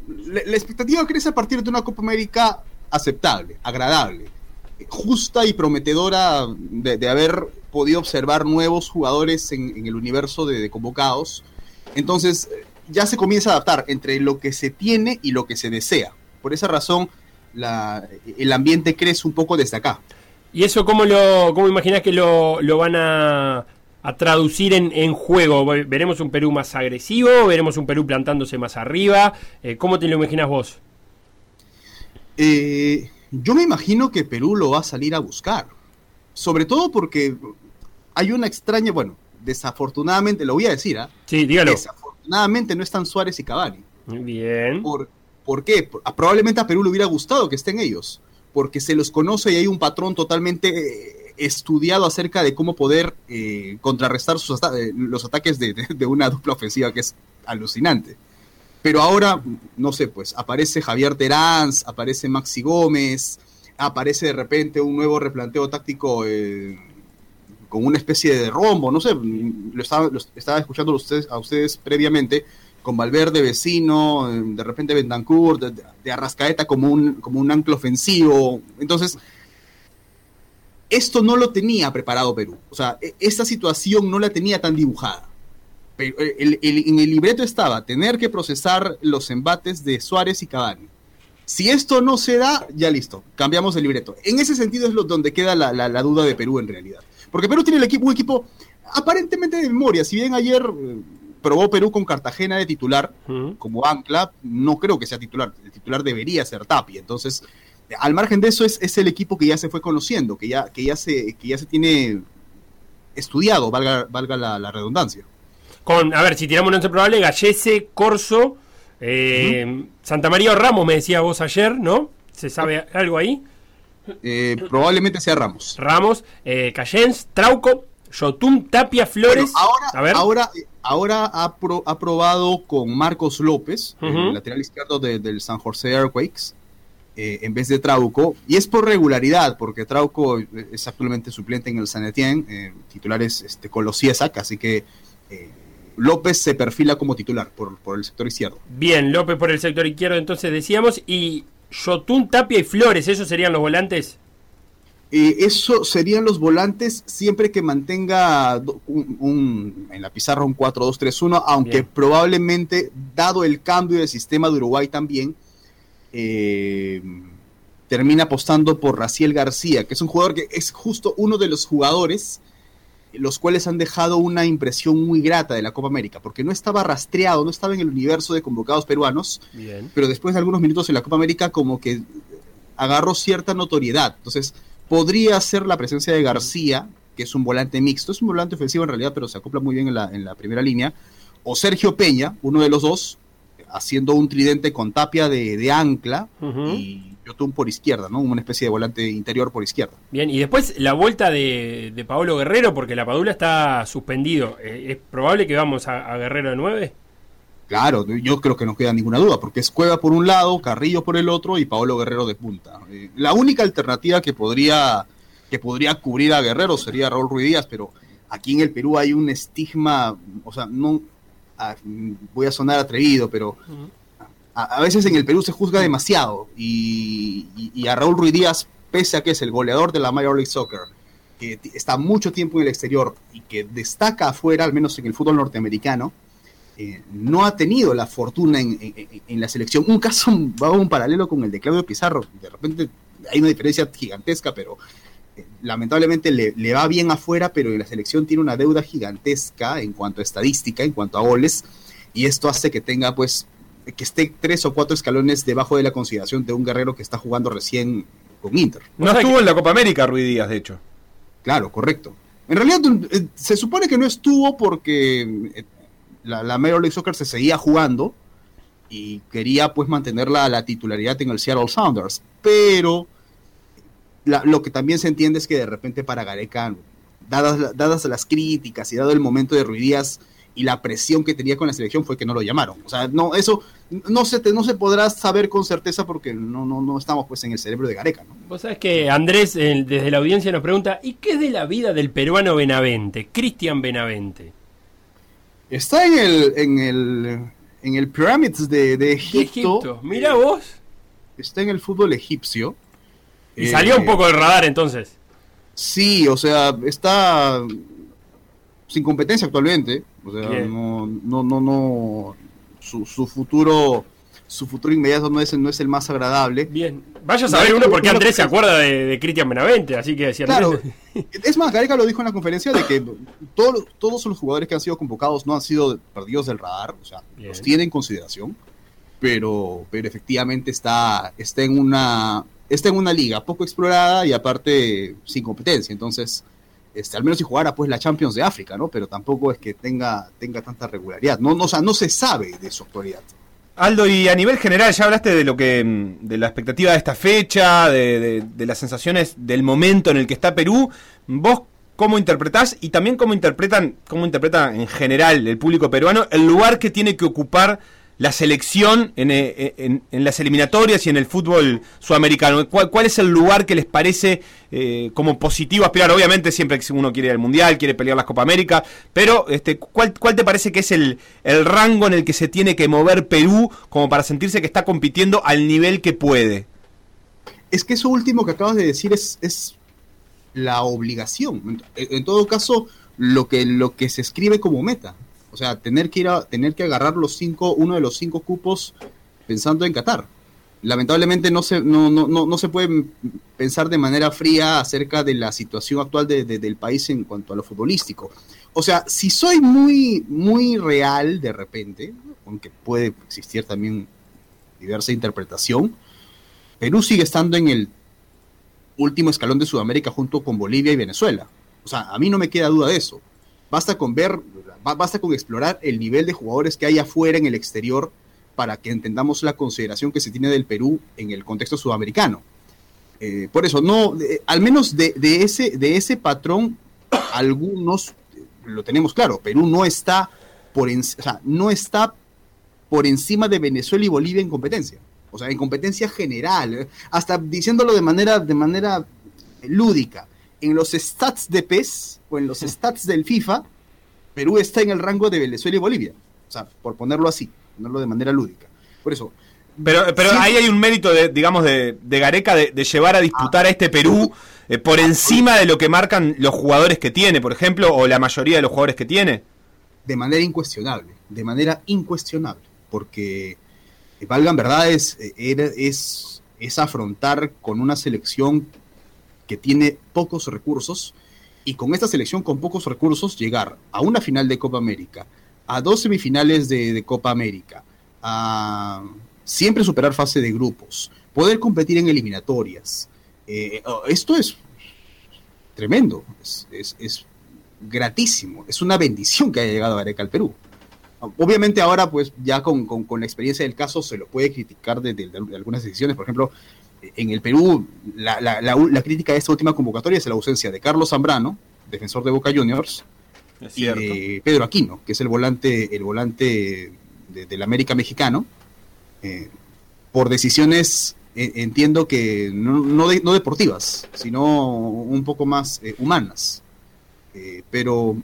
la, expectativa crece a partir de una Copa América aceptable, agradable, justa y prometedora de, haber podido observar nuevos jugadores en, el universo de, convocados. Entonces, ya se comienza a adaptar entre lo que se tiene y lo que se desea. Por esa razón, el ambiente crece un poco desde acá. ¿Y eso cómo lo cómo imaginás que lo, lo van a, a traducir en, en juego? Ve- ¿Veremos un Perú más agresivo? ¿Veremos un Perú plantándose más arriba? Eh, ¿Cómo te lo imaginas vos? Eh, yo me imagino que Perú lo va a salir a buscar. Sobre todo porque hay una extraña, bueno, desafortunadamente, lo voy a decir, ¿ah? Sí, dígalo. Desafortunadamente no están Suárez y Cavani. Bien. ¿Por, ¿por qué? Probablemente a Perú le hubiera gustado que estén ellos, porque se los conoce y hay un patrón totalmente eh, estudiado acerca de cómo poder eh, contrarrestar sus eh, los ataques de, una dupla ofensiva que es alucinante. Pero ahora, no sé, pues aparece Javier Terán, aparece Maxi Gómez, aparece de repente un nuevo replanteo táctico eh, con una especie de rombo, no sé, lo estaba, lo estaba escuchando a ustedes, previamente, con Valverde vecino, eh, de repente Bentancur, de, de Arrascaeta como un, como un ancla ofensivo. Entonces, esto no lo tenía preparado Perú. O sea, e- esta situación no la tenía tan dibujada. Pero eh, el- el- en el libreto estaba tener que procesar los embates de Suárez y Cavani. Si esto no se da, ya listo, cambiamos el libreto. En ese sentido es lo, donde queda la, la- la duda de Perú en realidad. Porque Perú tiene el equipo, un equipo aparentemente de memoria. Si bien ayer eh, probó Perú con Cartagena de titular, como ancla, no creo que sea titular. El titular debería ser Tapia. Entonces, al margen de eso, es, es el equipo que ya se fue conociendo, que ya, que ya, se, que ya se tiene estudiado, valga, valga la, la redundancia. Con, a ver, si tiramos un once probable, Gallese, Corso, eh, Santa María o Ramos, me decía vos ayer, ¿no? ¿Se sabe algo ahí? Eh, probablemente sea Ramos. Ramos, eh, Cayens, Trauco, Yotun, Tapia, Flores. Bueno, ahora, a ver. ahora, ahora ha, pro- ha probado con Marcos López, el lateral izquierdo de- del San José Earthquakes, eh, en vez de Trauco. Y es por regularidad, porque Trauco es actualmente suplente en el San Etienne, eh, titular es este, con los Ciesac, así que eh, López se perfila como titular por, por el sector izquierdo. Bien, López por el sector izquierdo, entonces decíamos. Y Yotun, Tapia y Flores, ¿esos serían los volantes? Eh, eso serían los volantes siempre que mantenga un, un- en la pizarra un 4-2-3-1, aunque Bien. probablemente, dado el cambio de sistema de Uruguay también, eh, termina apostando por Raciel García, que es un jugador que es justo uno de los jugadores los cuales han dejado una impresión muy grata de la Copa América, porque no estaba rastreado, no estaba en el universo de convocados peruanos, Bien. pero después de algunos minutos en la Copa América como que agarró cierta notoriedad. Entonces, podría ser la presencia de García, que es un volante mixto, es un volante ofensivo en realidad, pero se acopla muy bien en la, en la primera línea, o Sergio Peña, uno de los dos, haciendo un tridente con tapia de, de ancla Ujú. y Yotun por izquierda, ¿no? Una especie de volante interior por izquierda. Bien, y después la vuelta de, de Paolo Guerrero, porque la Padula está suspendido. Eh, ¿Es probable que vamos a, a Guerrero de 9? Claro, yo creo que no queda ninguna duda, porque es Cueva por un lado, Carrillo por el otro y Paolo Guerrero de punta. Eh, la única alternativa que podría, que podría cubrir a Guerrero sería Raúl Ruiz Díaz, pero aquí en el Perú hay un estigma, o sea, no voy a sonar atrevido, pero a, a veces en el Perú se juzga demasiado y, y- y a Raúl Ruiz Díaz, pese a que es el goleador de la Major League Soccer, que está mucho tiempo en el exterior y que destaca afuera, al menos en el fútbol norteamericano, eh, no ha tenido la fortuna en, en- la selección. Un caso va un paralelo con el de Claudio Pizarro. De repente hay una diferencia gigantesca, pero lamentablemente le, le va bien afuera, pero la selección tiene una deuda gigantesca en cuanto a estadística, en cuanto a goles, y esto hace que tenga pues que esté tres o cuatro escalones debajo de la consideración de un guerrero que está jugando recién con Inter. No estuvo en la Copa América Ruiz Díaz, de hecho. Claro, correcto. En realidad eh, se supone que no estuvo porque eh, la, la Major League Soccer se seguía jugando y quería pues mantener la, la titularidad en el Seattle Sounders, pero la- lo que también se entiende es que de repente para Gareca, dadas, dadas las críticas y dado el momento de Ruiz Díaz y la presión que tenía con la selección fue que no lo llamaron. O sea, no, eso no se, te- no se podrá saber con certeza porque no, no, no estamos pues en el cerebro de Gareca, ¿no? Vos sabés que Andrés eh, desde la audiencia nos pregunta, ¿y qué es de la vida del peruano Benavente, Cristian Benavente? Está en el, en el, en el Pyramids de, de Egipto. Egipto. Mirá Eh, vos. Está en el fútbol egipcio. Y Eh, salió un poco del radar entonces. Sí, o sea, está sin competencia actualmente. O sea, Bien. no, no, no, no. Su, su futuro, su futuro inmediato no es, el- no es el más agradable. Bien. Vaya a saber uno por qué Andrés se acuerda de, de Cristian Benavente, así que si Claro, es más, Gareca lo dijo en la conferencia de que todos, todos los jugadores que han sido convocados no han sido perdidos del radar, o sea, Bien. los tiene en consideración, pero, pero efectivamente está, está, en una, está en una liga poco explorada y aparte sin competencia, entonces, este, al menos si jugara pues la Champions de África, ¿no? Pero tampoco es que tenga, tenga tanta regularidad, no, no, o sea, no se sabe de su actualidad. Aldo, y a nivel general, ya hablaste de lo que de la expectativa de esta fecha, de las sensaciones del momento en el que está Perú. ¿Vos cómo interpretás y también cómo interpretan, cómo interpreta en general el público peruano el lugar que tiene que ocupar la selección en, eh, en- en las eliminatorias y en el fútbol sudamericano? ¿Cuál, cuál es el lugar que les parece eh, como positivo aspirar? Obviamente siempre uno quiere ir al Mundial, quiere pelear las Copa América, pero este, ¿cuál, cuál te parece que es el, el rango en el que se tiene que mover Perú como para sentirse que está compitiendo al nivel que puede? Es que eso último que acabas de decir es, es la obligación. En, en todo caso, lo que, lo que se escribe como meta. O sea, tener que ir a, tener que agarrar los cinco, uno de los cinco cupos pensando en Qatar. Lamentablemente no se, no, no, no, no se puede pensar de manera fría acerca de la situación actual de- de- del país en cuanto a lo futbolístico. O sea, si soy muy, muy real de repente, aunque puede existir también diversa interpretación, Perú sigue estando en el último escalón de Sudamérica junto con Bolivia y Venezuela. O sea, a mí no me queda duda de eso. Basta con ver, basta con explorar el nivel de jugadores que hay afuera en el exterior para que entendamos la consideración que se tiene del Perú en el contexto sudamericano. Eh, por eso, no, de- al menos de, de ese, de ese patrón, algunos eh, lo tenemos claro. Perú no está por, en- o sea, no está por encima de Venezuela y Bolivia en competencia. O sea, en competencia general, eh, hasta diciéndolo de manera, de manera lúdica. En los stats de PES o en los stats del FIFA, Perú está en el rango de Venezuela y Bolivia. O sea, por ponerlo así, ponerlo de manera lúdica. Por eso, Pero, pero Sí. ahí hay un mérito, de, digamos, de, de Gareca de, de llevar a disputar a este Perú eh, por encima de lo que marcan los jugadores que tiene, por ejemplo, o la mayoría de los jugadores que tiene. de manera incuestionable, de manera incuestionable, porque eh, valgan verdades, eh, era- es, es afrontar con una selección que tiene pocos recursos y con esta selección con pocos recursos llegar a una final de Copa América, a dos semifinales de, Copa América, a siempre superar fase de grupos, poder competir en eliminatorias. Eh, oh, esto es tremendo, es, es- gratísimo, es una bendición que haya llegado Gareca al Perú. Obviamente ahora, pues ya con, con- con la experiencia del caso se lo puede criticar de- de algunas decisiones. Por ejemplo, en el Perú, la, la- la- la crítica de esta última convocatoria es la ausencia de Carlos Zambrano, defensor de Boca Juniors, y de Pedro Aquino, que es el volante, el volante de- del América mexicano. Eh, por decisiones, eh, entiendo que no, no de- no deportivas, sino un poco más eh, humanas. Eh, pero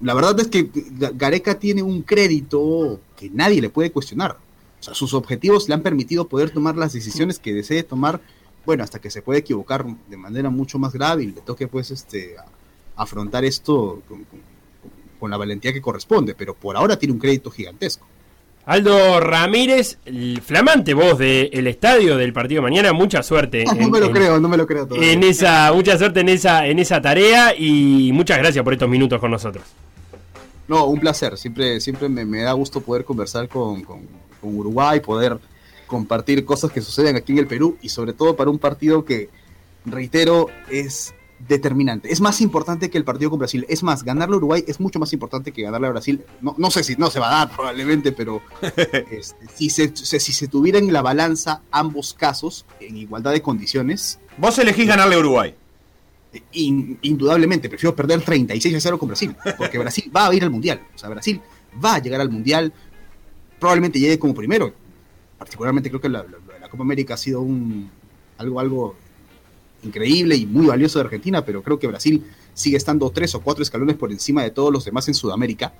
la verdad es que Ga- Gareca tiene un crédito que nadie le puede cuestionar. O sea, sus objetivos le han permitido poder tomar las decisiones que desee tomar, bueno, hasta que se puede equivocar de manera mucho más grave y le toque pues este afrontar esto con, con- con la valentía que corresponde, pero por ahora tiene un crédito gigantesco. Aldo Ramírez, el flamante voz del estadio del partido de mañana, mucha suerte. no en- me lo en- creo, no me lo creo todavía. En esa, mucha suerte en esa, en esa tarea y muchas gracias por estos minutos con nosotros. No, un placer. Siempre, siempre me, me da gusto poder conversar con, con- con Uruguay, poder compartir cosas que suceden aquí en el Perú y sobre todo para un partido que, reitero, es determinante. Es más importante que el partido con Brasil. Es más, ganarle a Uruguay es mucho más importante que ganarle a Brasil. No, no sé si no se va a dar probablemente, pero este, si, se, se- si se tuviera en la balanza ambos casos en igualdad de condiciones, Vos elegís ganarle a Uruguay. in- indudablemente prefiero perder 36 a 0 con Brasil, porque Brasil va a ir al Mundial. O sea, Brasil va a llegar al Mundial, probablemente llegue como primero. Particularmente creo que la, la- la Copa América ha sido un, algo, algo increíble y muy valioso de Argentina, pero creo que Brasil sigue estando tres o cuatro escalones por encima de todos los demás en Sudamérica.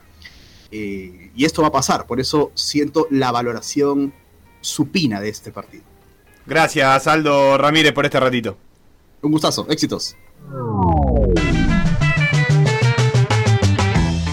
Eh, y esto va a pasar, por eso siento la valoración supina de este partido. Gracias, Aldo Ramírez, por este ratito. Un gustazo, éxitos.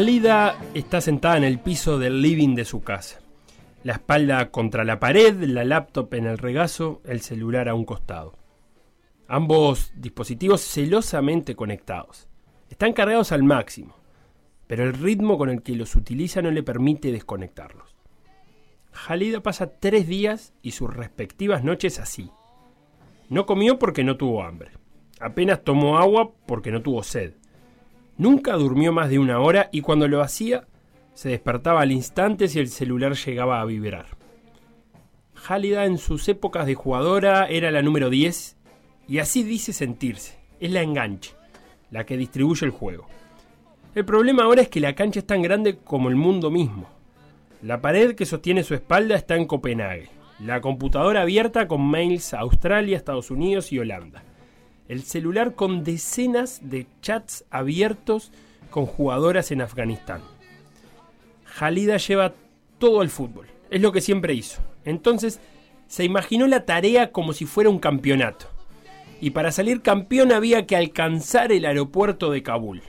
Jalida está sentada en el piso del living de su casa. La espalda contra la pared, la laptop en el regazo, el celular a un costado. Ambos dispositivos celosamente conectados. Están cargados al máximo, pero el ritmo con el que los utiliza no le permite desconectarlos. Jalida pasa tres días y sus respectivas noches así. No comió porque no tuvo hambre. Apenas tomó agua porque no tuvo sed. Nunca durmió más de una hora y cuando lo hacía se despertaba al instante si el celular llegaba a vibrar. Jálida en sus épocas de jugadora era la número 10 y así dice sentirse. Es la enganche, la que distribuye el juego. El problema ahora es que la cancha es tan grande como el mundo mismo. La pared que sostiene su espalda está en Copenhague. La computadora abierta con mails a Australia, Estados Unidos y Holanda el celular con decenas de chats abiertos con jugadoras en Afganistán. Jalida lleva todo el fútbol, es lo que siempre hizo. Entonces, se imaginó la tarea como si fuera un campeonato. Y para salir campeón había que alcanzar el aeropuerto de Kabul.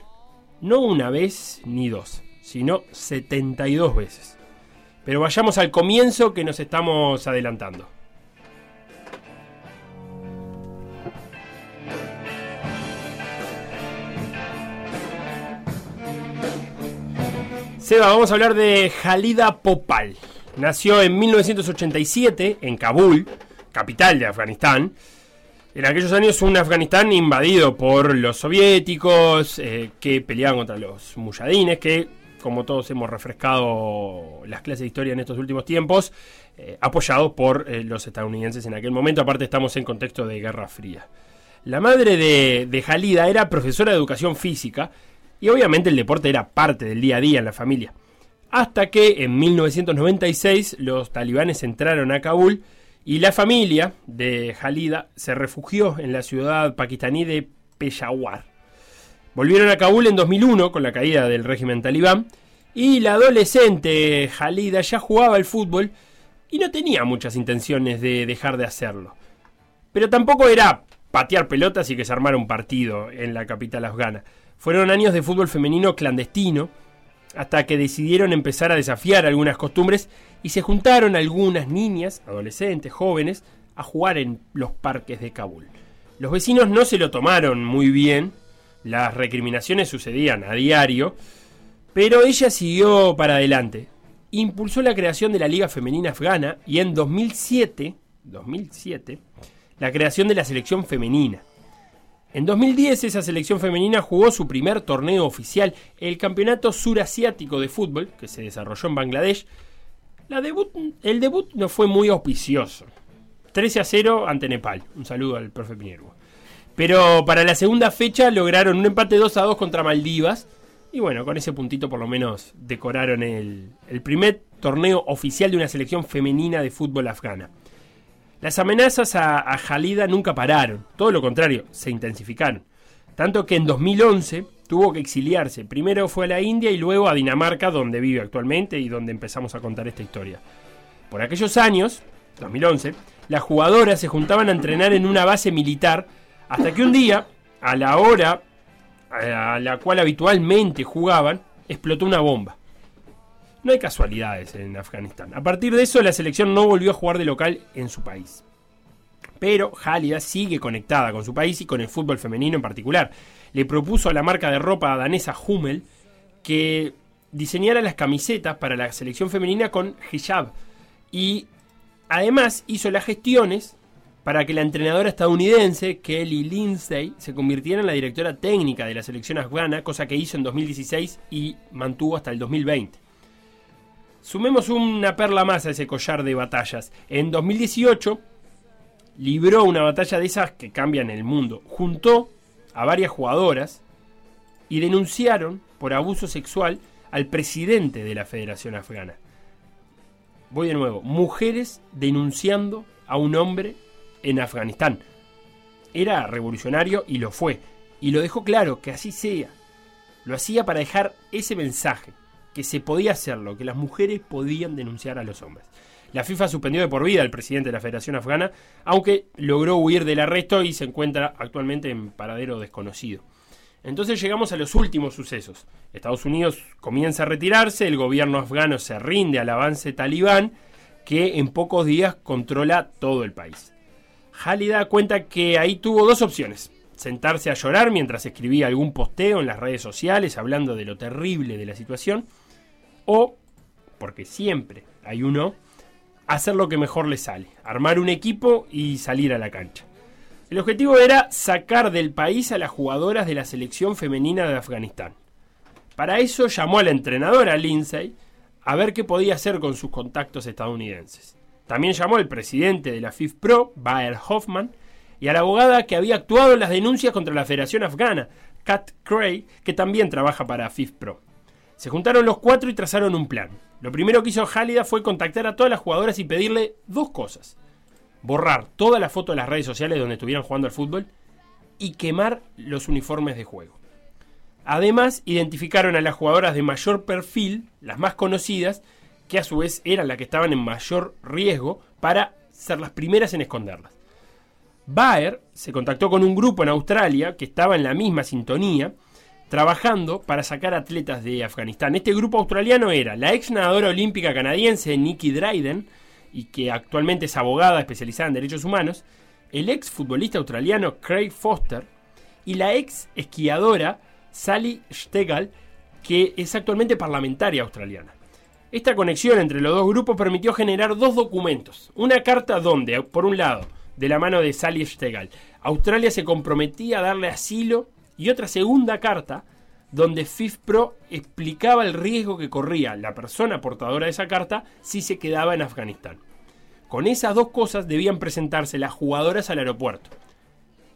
No una vez ni dos, sino 72 veces. Pero vayamos al comienzo que nos estamos adelantando. Seba, vamos a hablar de Jalida Popal. Nació en 1987 en Kabul, capital de Afganistán. En aquellos años un Afganistán invadido por los soviéticos eh, que peleaban contra los mujahidines, que como todos hemos refrescado las clases de historia en estos últimos tiempos, eh, apoyados por eh, los estadounidenses en aquel momento. Aparte estamos en contexto de Guerra Fría. La madre de, de Jalida era profesora de educación física y obviamente el deporte era parte del día a día en la familia. Hasta que en 1996 los talibanes entraron a Kabul y la familia de Jalida se refugió en la ciudad pakistaní de Peshawar. Volvieron a Kabul en 2001 con la caída del régimen talibán y la adolescente Jalida ya jugaba al fútbol y no tenía muchas intenciones de dejar de hacerlo. Pero tampoco era patear pelotas y que se armara un partido en la capital afgana. Fueron años de fútbol femenino clandestino hasta que decidieron empezar a desafiar algunas costumbres y se juntaron algunas niñas, adolescentes, jóvenes, a jugar en los parques de Kabul. Los vecinos no se lo tomaron muy bien, las recriminaciones sucedían a diario, pero ella siguió para adelante. Impulsó la creación de la Liga Femenina Afgana y en 2007, 2007 la creación de la selección femenina. En 2010 esa selección femenina jugó su primer torneo oficial, el Campeonato Surasiático de Fútbol, que se desarrolló en Bangladesh. El debut no fue muy auspicioso. 13 a 0 ante Nepal. Un saludo al profe Pinero. Pero para la segunda fecha lograron un empate 2 a 2 contra Maldivas. Y bueno, con ese puntito por lo menos decoraron el primer torneo oficial de una selección femenina de fútbol afgana. Las amenazas a, Jalida nunca pararon, todo lo contrario, se intensificaron. Tanto que en 2011 tuvo que exiliarse. Primero fue a la India y luego a Dinamarca, donde vive actualmente y donde empezamos a contar esta historia. Por aquellos años, 2011, las jugadoras se juntaban a entrenar en una base militar hasta que un día, a la hora a la cual habitualmente jugaban, explotó una bomba. No hay casualidades en Afganistán. A partir de eso, la selección no volvió a jugar de local en su país. Pero Jalida sigue conectada con su país y con el fútbol femenino en particular. Le propuso a la marca de ropa danesa Hummel que diseñara las camisetas para la selección femenina con hijab. Y además hizo las gestiones para que la entrenadora estadounidense Kelly Lindsay se convirtiera en la directora técnica de la selección afgana, cosa que hizo en 2016 y mantuvo hasta el 2020. Sumemos una perla más a ese collar de batallas. En 2018 libró una batalla de esas que cambian el mundo. Juntó a varias jugadoras y denunciaron por abuso sexual al presidente de la Federación Afgana. Voy de nuevo. Mujeres denunciando a un hombre en Afganistán. Era revolucionario y lo fue. Y lo dejó claro, que así sea. Lo hacía para dejar ese mensaje, que se podía hacerlo, que las mujeres podían denunciar a los hombres. La FIFA suspendió de por vida al presidente de la Federación Afgana, aunque logró huir del arresto y se encuentra actualmente en paradero desconocido. Entonces llegamos a los últimos sucesos. Estados Unidos comienza a retirarse, el gobierno afgano se rinde al avance talibán, que en pocos días controla todo el país. Halida cuenta que ahí tuvo dos opciones. Sentarse a llorar mientras escribía algún posteo en las redes sociales hablando de lo terrible de la situación. O, porque siempre hay uno, hacer lo que mejor le sale. Armar un equipo y salir a la cancha. El objetivo era sacar del país a las jugadoras de la selección femenina de Afganistán. Para eso llamó a la entrenadora Lindsay a ver qué podía hacer con sus contactos estadounidenses. También llamó al presidente de la FIFPro, Baer Hoffman, y a la abogada que había actuado en las denuncias contra la Federación Afgana, Kat Cray, que también trabaja para FIFPro. Se juntaron los cuatro y trazaron un plan. Lo primero que hizo Halida fue contactar a todas las jugadoras y pedirle dos cosas. Borrar toda la foto de las redes sociales donde estuvieran jugando al fútbol y quemar los uniformes de juego. Además, identificaron a las jugadoras de mayor perfil, las más conocidas, que a su vez eran las que estaban en mayor riesgo para ser las primeras en esconderlas. Baer se contactó con un grupo en Australia que estaba en la misma sintonía, trabajando para sacar atletas de Afganistán. Este grupo australiano era la ex nadadora olímpica canadiense Nikki Dryden, y que actualmente es abogada especializada en derechos humanos, el ex futbolista australiano Craig Foster y la ex esquiadora Sally Stegall, que es actualmente parlamentaria australiana. Esta conexión entre los dos grupos permitió generar dos documentos. Una carta donde, por un lado, de la mano de Sally Stegall, Australia se comprometía a darle asilo y otra segunda carta donde FIFPro explicaba el riesgo que corría la persona portadora de esa carta si se quedaba en Afganistán. Con esas dos cosas debían presentarse las jugadoras al aeropuerto.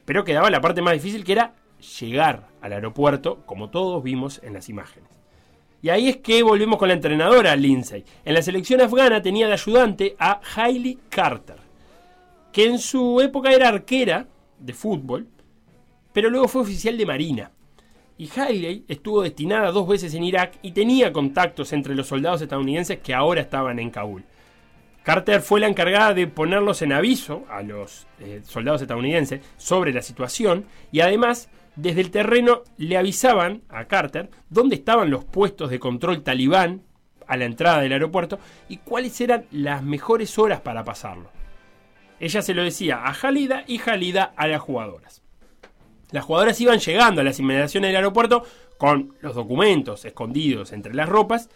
Pero quedaba la parte más difícil que era llegar al aeropuerto, como todos vimos en las imágenes. Y ahí es que volvemos con la entrenadora Lindsay. En la selección afgana tenía de ayudante a Hailey Carter, que en su época era arquera de fútbol, pero luego fue oficial de marina. Y Hailey estuvo destinada dos veces en Irak y tenía contactos entre los soldados estadounidenses que ahora estaban en Kabul. Carter fue la encargada de ponerlos en aviso a los eh, soldados estadounidenses sobre la situación y además desde el terreno le avisaban a Carter dónde estaban los puestos de control talibán a la entrada del aeropuerto y cuáles eran las mejores horas para pasarlo. Ella se lo decía a Halida y Halida a las jugadoras. Las jugadoras iban llegando a las inmediaciones del aeropuerto con los documentos escondidos entre las ropas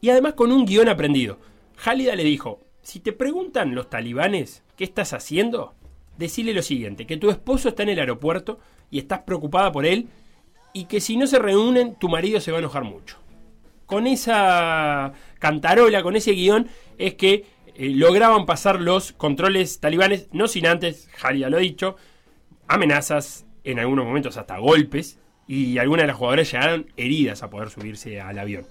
y además con un guion aprendido. Halida le dijo, si te preguntan los talibanes qué estás haciendo, decile lo siguiente, que tu esposo está en el aeropuerto y estás preocupada por él y que si no se reúnen tu marido se va a enojar mucho. Con esa cantarola, con ese guion, es que eh, lograban pasar los controles talibanes, no sin antes, Halida lo ha dicho, amenazas, en algunos momentos hasta golpes, y algunas de las jugadoras llegaron heridas a poder subirse al avión.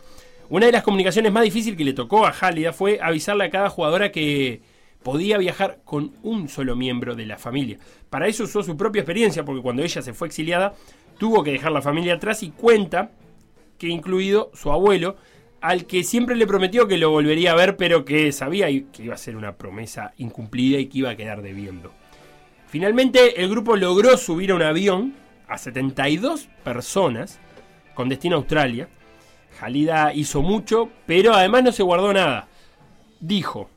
Una de las comunicaciones más difíciles que le tocó a Halida fue avisarle a cada jugadora que podía viajar con un solo miembro de la familia. Para eso usó su propia experiencia, porque cuando ella se fue exiliada, tuvo que dejar la familia atrás y cuenta que incluido su abuelo, al que siempre le prometió que lo volvería a ver, pero que sabía que iba a ser una promesa incumplida y que iba a quedar debiendo. Finalmente, el grupo logró subir a un avión a 72 personas con destino a Australia. Halida hizo mucho, pero además no se guardó nada. Dijo,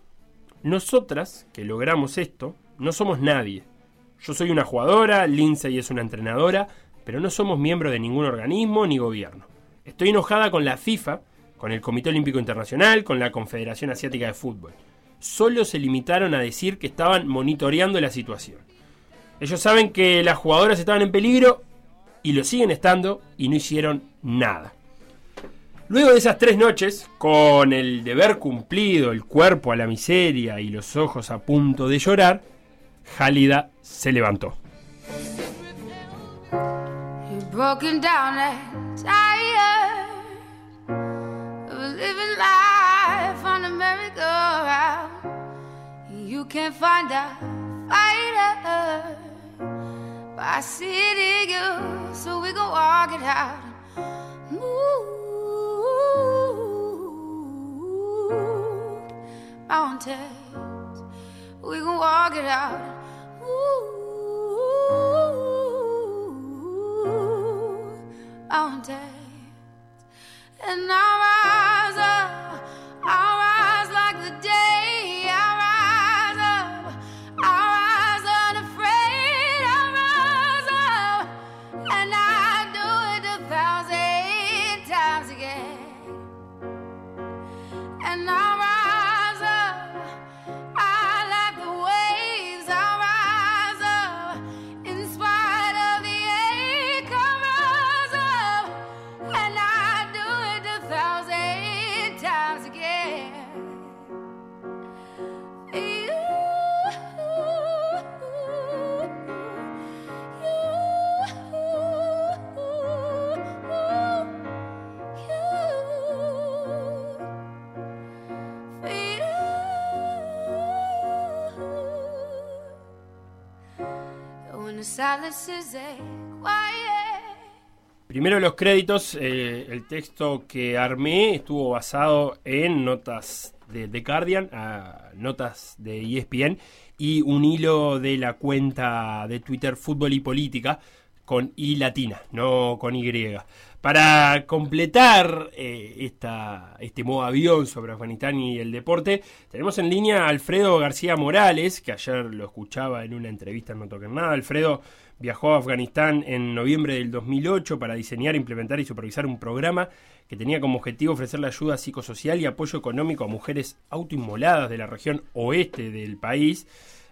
nosotras que logramos esto, no somos nadie. Yo soy una jugadora, Lindsay es una entrenadora, pero no somos miembros de ningún organismo ni gobierno. Estoy enojada con la FIFA, con el Comité Olímpico Internacional, con la Confederación Asiática de Fútbol. Solo se limitaron a decir que estaban monitoreando la situación. Ellos saben que las jugadoras estaban en peligro y lo siguen estando y no hicieron nada. Luego de esas tres noches, con el deber cumplido, el cuerpo a la miseria y los ojos a punto de llorar, Halida se levantó. by city girls, so we go walk it out and move mountains. We can walk it out. Primero los créditos, eh, el texto que armé estuvo basado en notas de The Guardian a notas de ESPN y un hilo de la cuenta de Twitter Fútbol y Política con I latina, no con Y. Para completar eh, esta, este modo avión sobre Afganistán y el deporte, tenemos en línea a Alfredo García Morales, que ayer lo escuchaba en una entrevista en No Toquen Nada. Alfredo viajó a Afganistán en noviembre del 2008 para diseñar, implementar y supervisar un programa que tenía como objetivo ofrecerle ayuda psicosocial y apoyo económico a mujeres autoinmoladas de la región oeste del país.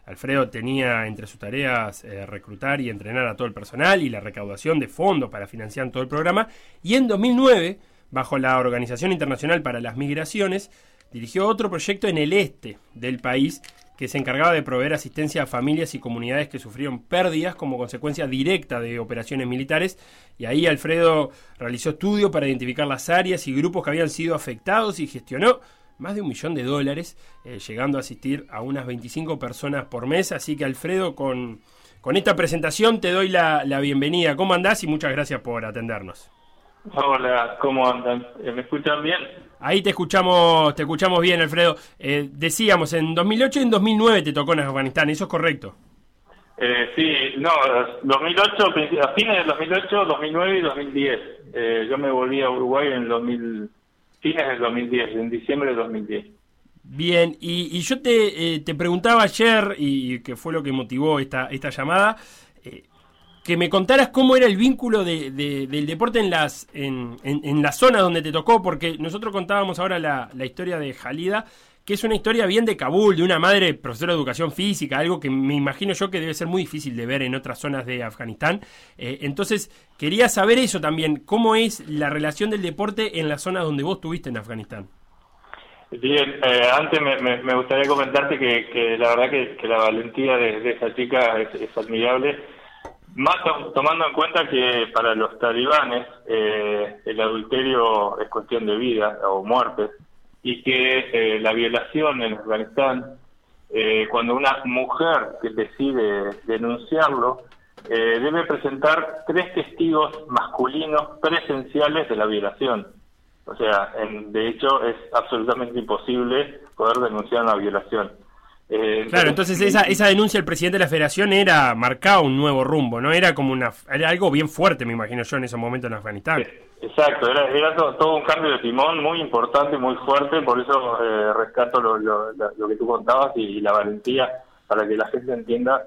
Alfredo tenía entre sus tareas eh, reclutar y entrenar a todo el personal y la recaudación de fondos para financiar todo el programa. Y en 2009, bajo la Organización Internacional para las Migraciones, dirigió otro proyecto en el este del país que se encargaba de proveer asistencia a familias y comunidades que sufrieron pérdidas como consecuencia directa de operaciones militares. Y ahí Alfredo realizó estudios para identificar las áreas y grupos que habían sido afectados y gestionó más de un millón de dólares, eh, llegando a asistir a unas 25 personas por mes. Así que Alfredo, con, con esta presentación te doy la, la bienvenida. ¿Cómo andás? Y muchas gracias por atendernos. Hola, ¿cómo andan? Eh, ¿Me escuchan bien? Ahí te escuchamos, te escuchamos bien, Alfredo. Eh, decíamos, en 2008 y en 2009 te tocó en Afganistán, ¿eso es correcto? Eh, sí, no, 2008, princi- a fines del 2008, 2009 y 2010. Eh, yo me volví a Uruguay en 2000, fines del 2010, en diciembre del 2010. Bien, y, yo te, eh, te preguntaba ayer, y que fue lo que motivó esta, esta llamada, eh, que me contaras cómo era el vínculo de, de- del deporte en las en, en, en la zona donde te tocó, porque nosotros contábamos ahora la, la historia de Jalida, que es una historia bien de Kabul, de una madre profesora de educación física, algo que me imagino yo que debe ser muy difícil de ver en otras zonas de Afganistán. Eh, entonces, quería saber eso también, cómo es la relación del deporte en la zona donde vos estuviste en Afganistán. Bien, eh, antes me, gustaría comentarte que, la verdad que, la valentía de, esa chica es, admirable, más to- tomando en cuenta que para los talibanes eh, el adulterio es cuestión de vida o muerte y que eh, la violación en Afganistán, eh, cuando una mujer que decide denunciarlo, eh, debe presentar tres testigos masculinos presenciales de la violación. O sea, en- de hecho es absolutamente imposible poder denunciar una violación. Eh, Claro, entonces esa, esa denuncia del presidente de la federación era marcaba un nuevo rumbo, ¿no? Era como una era algo bien fuerte, me imagino yo, en ese momento en Afganistán. Exacto, era, era to- todo, un cambio de timón muy importante, muy fuerte, por eso eh, rescato lo, lo- lo- que tú contabas y, la valentía, para que la gente entienda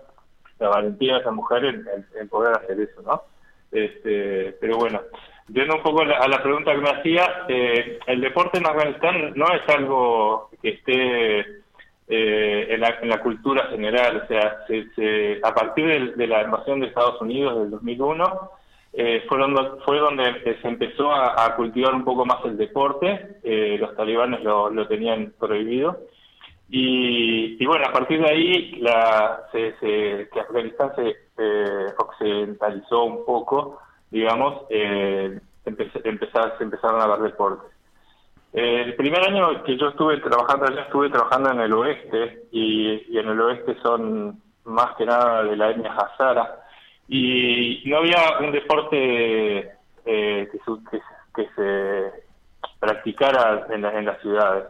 la valentía de esa mujer en, en- poder hacer eso, ¿no? Este, pero bueno, yendo un poco a la, pregunta que me hacía, eh, el deporte en Afganistán no es algo que esté eh, en, la, en la cultura general, o sea, se- se- a partir del- de, la invasión de Estados Unidos del 2001, eh, fueron do- fue donde se empezó a, cultivar un poco más el deporte, eh, los talibanes lo, lo tenían prohibido, y, y bueno, a partir de ahí la, se, se- que Afganistán se occidentalizó un poco, digamos, eh, empecé- empezar- se empezaron a ver deportes. El primer año que yo estuve trabajando allá, estuve trabajando en el oeste, y, y en el oeste son más que nada de la etnia Hazara, y no había un deporte eh, que, su- que, que se practicara en, la- en las ciudades.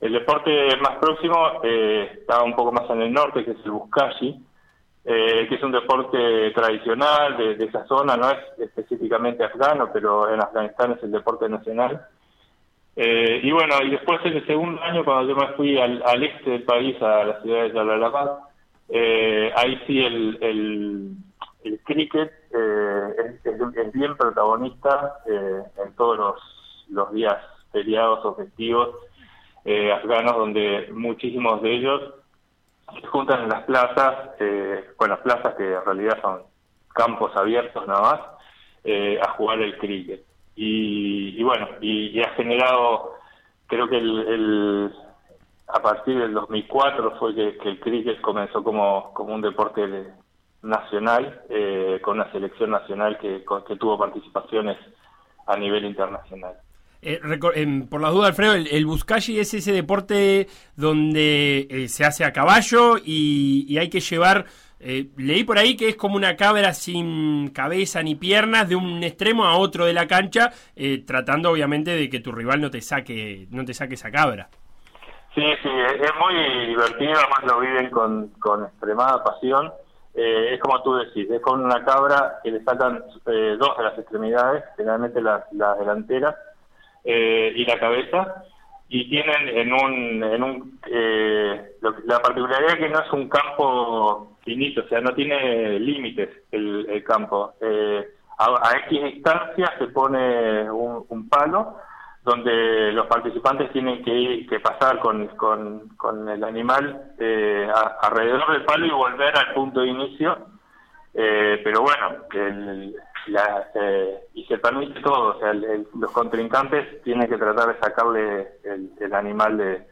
El deporte más próximo eh, estaba un poco más en el norte, que es el Buzkashi, eh, que es un deporte tradicional de, esa zona, no es específicamente afgano, pero en Afganistán es el deporte nacional. Eh, y bueno, y después en el segundo año, cuando yo me fui al, al este del país, a la ciudad de Jalalabad, eh, ahí sí el, el, el cricket eh, es, bien protagonista eh, en todos los, los días feriados o festivos eh, afganos, donde muchísimos de ellos se juntan en las plazas, eh, bueno, las plazas que en realidad son campos abiertos nada más, eh, a jugar el cricket. Y, y bueno, y, ha generado, creo que el, el- a partir del 2004 fue que, que el cricket comenzó como, como un deporte de- nacional, eh, con una selección nacional que, que tuvo participaciones a nivel internacional. Eh, em, por las dudas, Alfredo, el, el Buzkashi es ese deporte donde eh, se hace a caballo y, y hay que llevar. eh, leí por ahí que es como una cabra sin cabeza ni piernas de un extremo a otro de la cancha, eh, tratando obviamente de que tu rival no te saque, no te saque esa cabra. Sí, sí, es, es muy divertido, además lo viven con, con extremada pasión. Eh, es como tú decís, es con una cabra que le sacan eh, dos de las extremidades, generalmente las las delanteras, eh, y la cabeza, y tienen en un... En un eh, lo- la particularidad es que no es un campo finito, o sea, no tiene límites el, el campo. Eh, a, a X distancia se pone un, un palo donde los participantes tienen que, ir- que pasar con, con, el animal eh, alrededor del palo y volver al punto de inicio. Eh, pero bueno, el- la, eh, y se permite todo, o sea, el- los contrincantes tienen que tratar de sacarle el, animal de,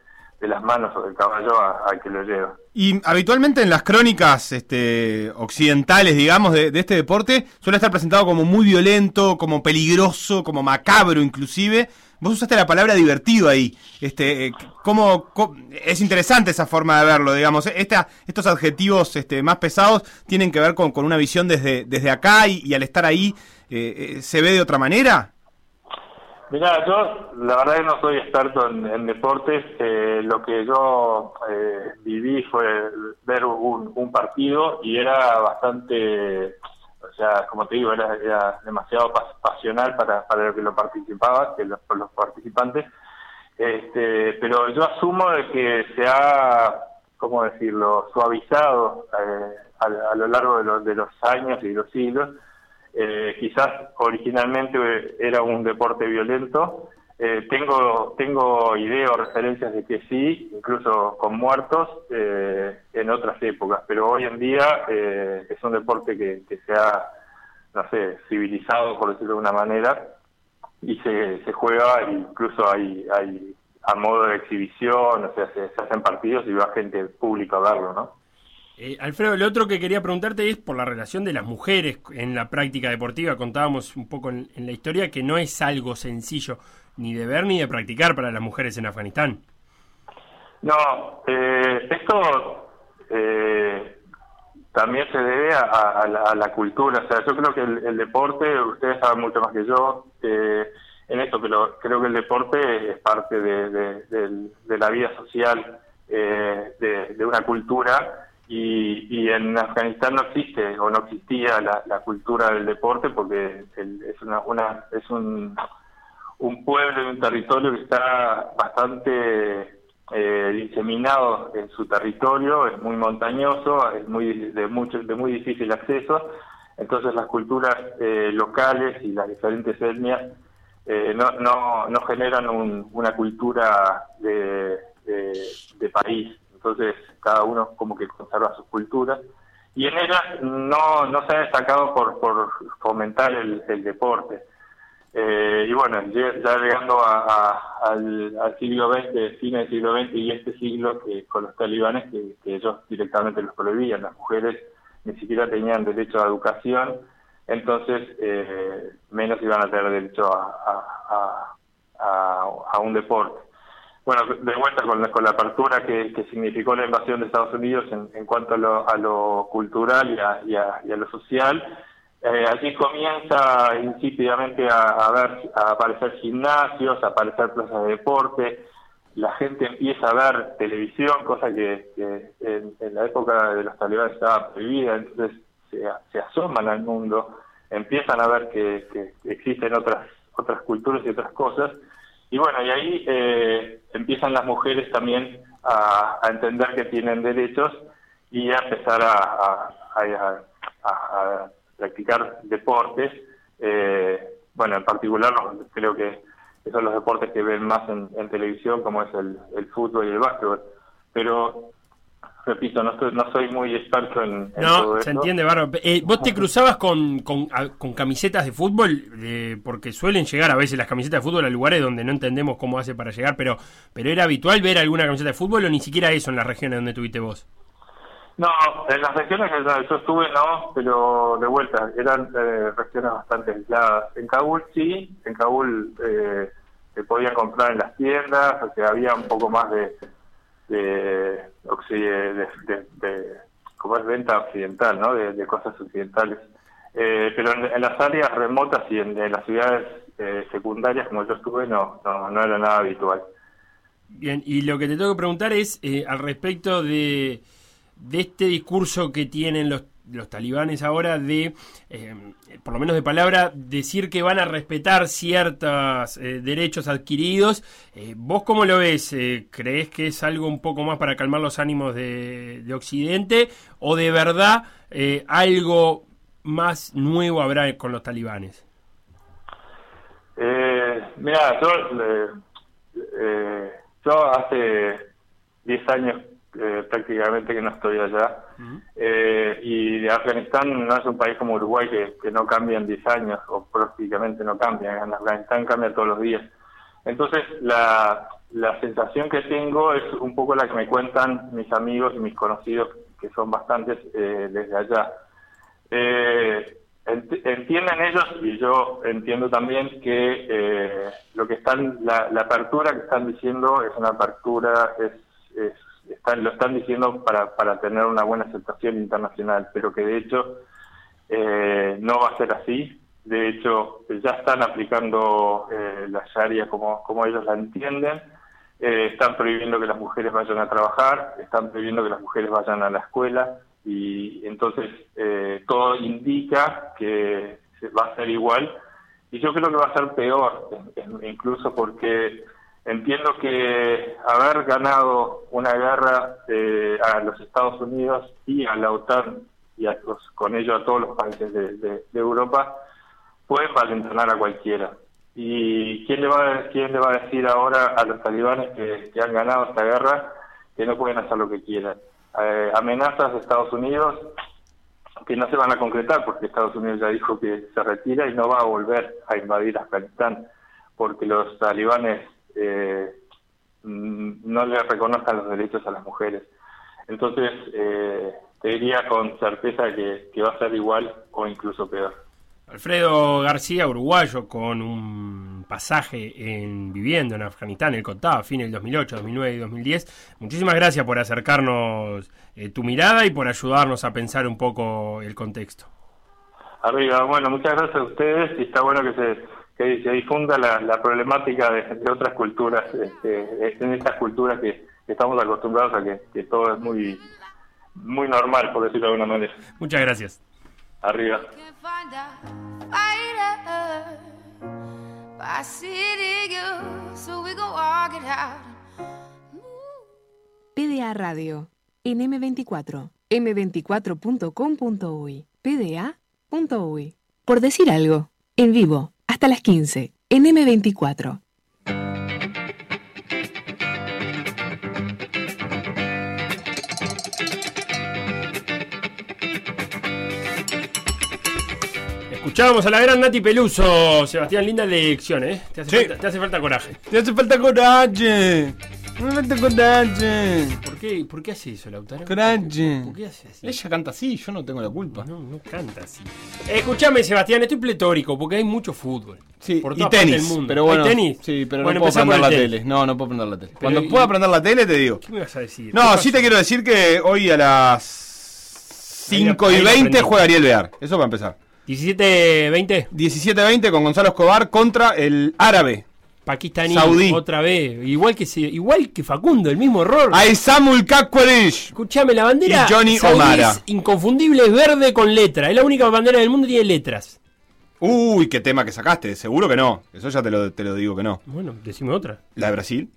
las manos o del caballo al que lo lleva. Y habitualmente en las crónicas este, occidentales, digamos, de, de este deporte, suele estar presentado como muy violento, como peligroso, como macabro inclusive. Vos usaste la palabra divertido ahí. Este, eh, ¿cómo, es interesante esa forma de verlo, digamos. Esta, estos adjetivos este, más pesados tienen que ver con, con una visión desde, desde acá y, al estar ahí eh, eh, se ve de otra manera. Mira, yo la verdad que no soy experto en, deportes. eh, lo que yo eh, viví fue ver un partido y era bastante, o sea, como te digo, era, era demasiado pas- pasional para, para lo que lo participaba, que los, participantes. Este, pero yo asumo de que se ha, ¿cómo decirlo?, suavizado eh, a, lo largo de, los- de los años y los siglos. Eh, quizás originalmente era un deporte violento. Eh, tengo tengo ideas o referencias de que sí, incluso con muertos eh, en otras épocas, pero hoy en día eh, es un deporte que, que se ha, no sé, civilizado, por decirlo de una manera, y se, se juega, e incluso hay, hay a modo de exhibición, o sea, se, hacen partidos y va gente pública a verlo, ¿no? Eh, Alfredo, lo otro que quería preguntarte es por la relación de las mujeres en la práctica deportiva. Contábamos un poco en la historia que no es algo sencillo ni de ver ni de practicar para las mujeres en Afganistán. No, eh, esto eh, también se debe a, la, a la cultura. O sea, yo creo que el, el deporte, ustedes saben mucho más que yo eh, en esto, pero creo que el deporte es parte de, la vida social eh, de, de una cultura. Y, y en Afganistán no existe o no existía la, la cultura del deporte porque el- es una, una es un un pueblo y un territorio que está bastante eh, diseminado en su territorio, es muy montañoso, es muy de mucho de muy difícil acceso, entonces las culturas eh, locales y las diferentes etnias eh, no, no, no generan un- una cultura de, país, entonces cada uno como que conserva sus culturas. Y en ellas no, no se ha destacado por, por fomentar el, el deporte. Eh, y bueno, ya llegando a- al, siglo XX, fines del siglo XX y este siglo que con los talibanes que, ellos directamente los prohibían, las mujeres ni siquiera tenían derecho a educación, entonces eh, menos iban a tener derecho a, un deporte. Bueno, de vuelta con la, apertura que, significó la invasión de Estados Unidos en, en cuanto a lo, a lo cultural y a- y a lo social, eh, allí comienza insípidamente a, a ver, a aparecer gimnasios, a aparecer plazas de deporte, la gente empieza a ver televisión, cosa que, en, la época de los talibanes estaba prohibida, entonces se, asoman al mundo, empiezan a ver que, existen otras otras culturas y otras cosas, y bueno, y ahí eh, empiezan las mujeres también a, entender que tienen derechos y a empezar a- a- a practicar deportes. eh, bueno, en particular creo que son los deportes que ven más en, en televisión, como es el, el fútbol y el básquetbol. Pero, repito, no, estoy- no soy muy experto en, en todo No, se entiende, Bárbaro. Eh, ¿Vos te cruzabas con, con, a- con camisetas de fútbol? Eh, porque suelen llegar a veces las camisetas de fútbol a lugares donde no entendemos cómo hace para llegar, pero, pero ¿era habitual ver alguna camiseta de fútbol o ni siquiera eso en las regiones donde tuviste vos? No, en las regiones que yo- estuve no, pero de vuelta, eran eh, regiones bastante aisladas. En Kabul sí, en Kabul eh, se podía comprar en las tiendas, o sea, había un poco más de, de, como es venta occidental, ¿no? De, cosas occidentales. Eh, pero en, las áreas remotas y en, en las ciudades eh, secundarias como yo estuve no, no, no era nada habitual. Bien, y lo que te tengo que preguntar es eh, al respecto de, de este discurso que tienen los, los talibanes ahora de, eh, por lo menos de palabra, decir que van a respetar ciertos eh, derechos adquiridos. Eh, ¿Vos cómo lo ves? ¿Crees que es algo un poco más para calmar los ánimos de, de Occidente? ¿O de verdad algo más nuevo habrá con los talibanes? Mira, yo, yo hace 10 años eh, prácticamente que no estoy allá. Eh, y de Afganistán no es un país como Uruguay que, que no cambia en 10 años, o prácticamente no cambia. En Afganistán cambia todos los días. Entonces, la, la sensación que tengo es un poco la que me cuentan mis amigos y mis conocidos, que son bastantes eh, desde allá. Eh, ent- entienden ellos y yo entiendo también que eh, lo que están la, la apertura que están diciendo es una apertura es, es están, lo están diciendo para, para tener una buena aceptación internacional pero que de hecho eh, no va a ser así. De hecho ya están aplicando eh, la sharia como, como ellos la entienden. Eh, están prohibiendo que las mujeres vayan a trabajar, están prohibiendo que las mujeres vayan a la escuela y entonces eh, todo indica que va a ser igual. Y yo creo que va a ser peor, incluso porque entiendo que haber ganado una guerra eh, a los Estados Unidos y a la OTAN y a con ello a todos los países de, Europa pueden valentonar a cualquiera. ¿Y quién le va a, quién le va a decir ahora a los talibanes que, que han ganado esta guerra que no pueden hacer lo que quieran? Eh, amenazas de Estados Unidos que no se van a concretar porque Estados Unidos ya dijo que se retira y no va a volver a invadir Afganistán porque los talibanes eh, mm, no le reconozcan los derechos a las mujeres. Entonces, eh, te diría con certeza que, que va a ser igual o incluso peor. Alfredo García, uruguayo, con un pasaje en viviendo en Afganistán, él contaba, fin del 2008, 2009 y 2010. Muchísimas gracias por acercarnos eh, tu mirada y por ayudarnos a pensar un poco el contexto. Arriba, bueno, muchas gracias a ustedes y está bueno que se, que se difunda la, la problemática de, de otras culturas, este, en estas culturas que, estamos acostumbrados a que, que todo es muy, muy normal, por decirlo de alguna manera. Muchas gracias. Arriba. PDA Radio, en M24, m24.com.uy, pda.uy. Por decir algo, en vivo, hasta las 15, en M24. Escuchábamos a la gran Nati Peluso, Sebastián, linda elección, ¿eh? Te hace, Sí. falta, te hace falta coraje. Te hace falta coraje. Me falta coraje. ¿Por qué, ¿Por qué hace eso, Lautaro? Coraje. ¿Por qué hace así? Ella canta así, yo no tengo la culpa. No, no canta así. Escuchame, Sebastián, estoy pletórico porque hay mucho fútbol. Sí, por y tenis. del mundo. Pero bueno, ¿Hay tenis? sí, pero Bueno, no puedo prender la tenis. tele. No, no puedo prender la tele. Pero Cuando y- pueda prender la tele te digo. ¿Qué me vas a decir? ¿Qué No, sí te quiero decir que hoy a las 5 Ahí y lo 20 aprendí. juega Ariel Bear. Eso para empezar. 17-20, 17-20 con Gonzalo Escobar contra el árabe. Pakistaní, Saudí. otra vez. Igual que, se- igual que Facundo, el mismo error. Aisamul Kakwarish. Escuchame, la bandera Y Johnny saudí Omara. es inconfundible, es verde con letra. Es la única bandera del mundo que tiene letras. Uy, qué tema que sacaste. Seguro que no. Eso ya te lo, te lo digo que no. Bueno, decime otra. ¿La de Brasil?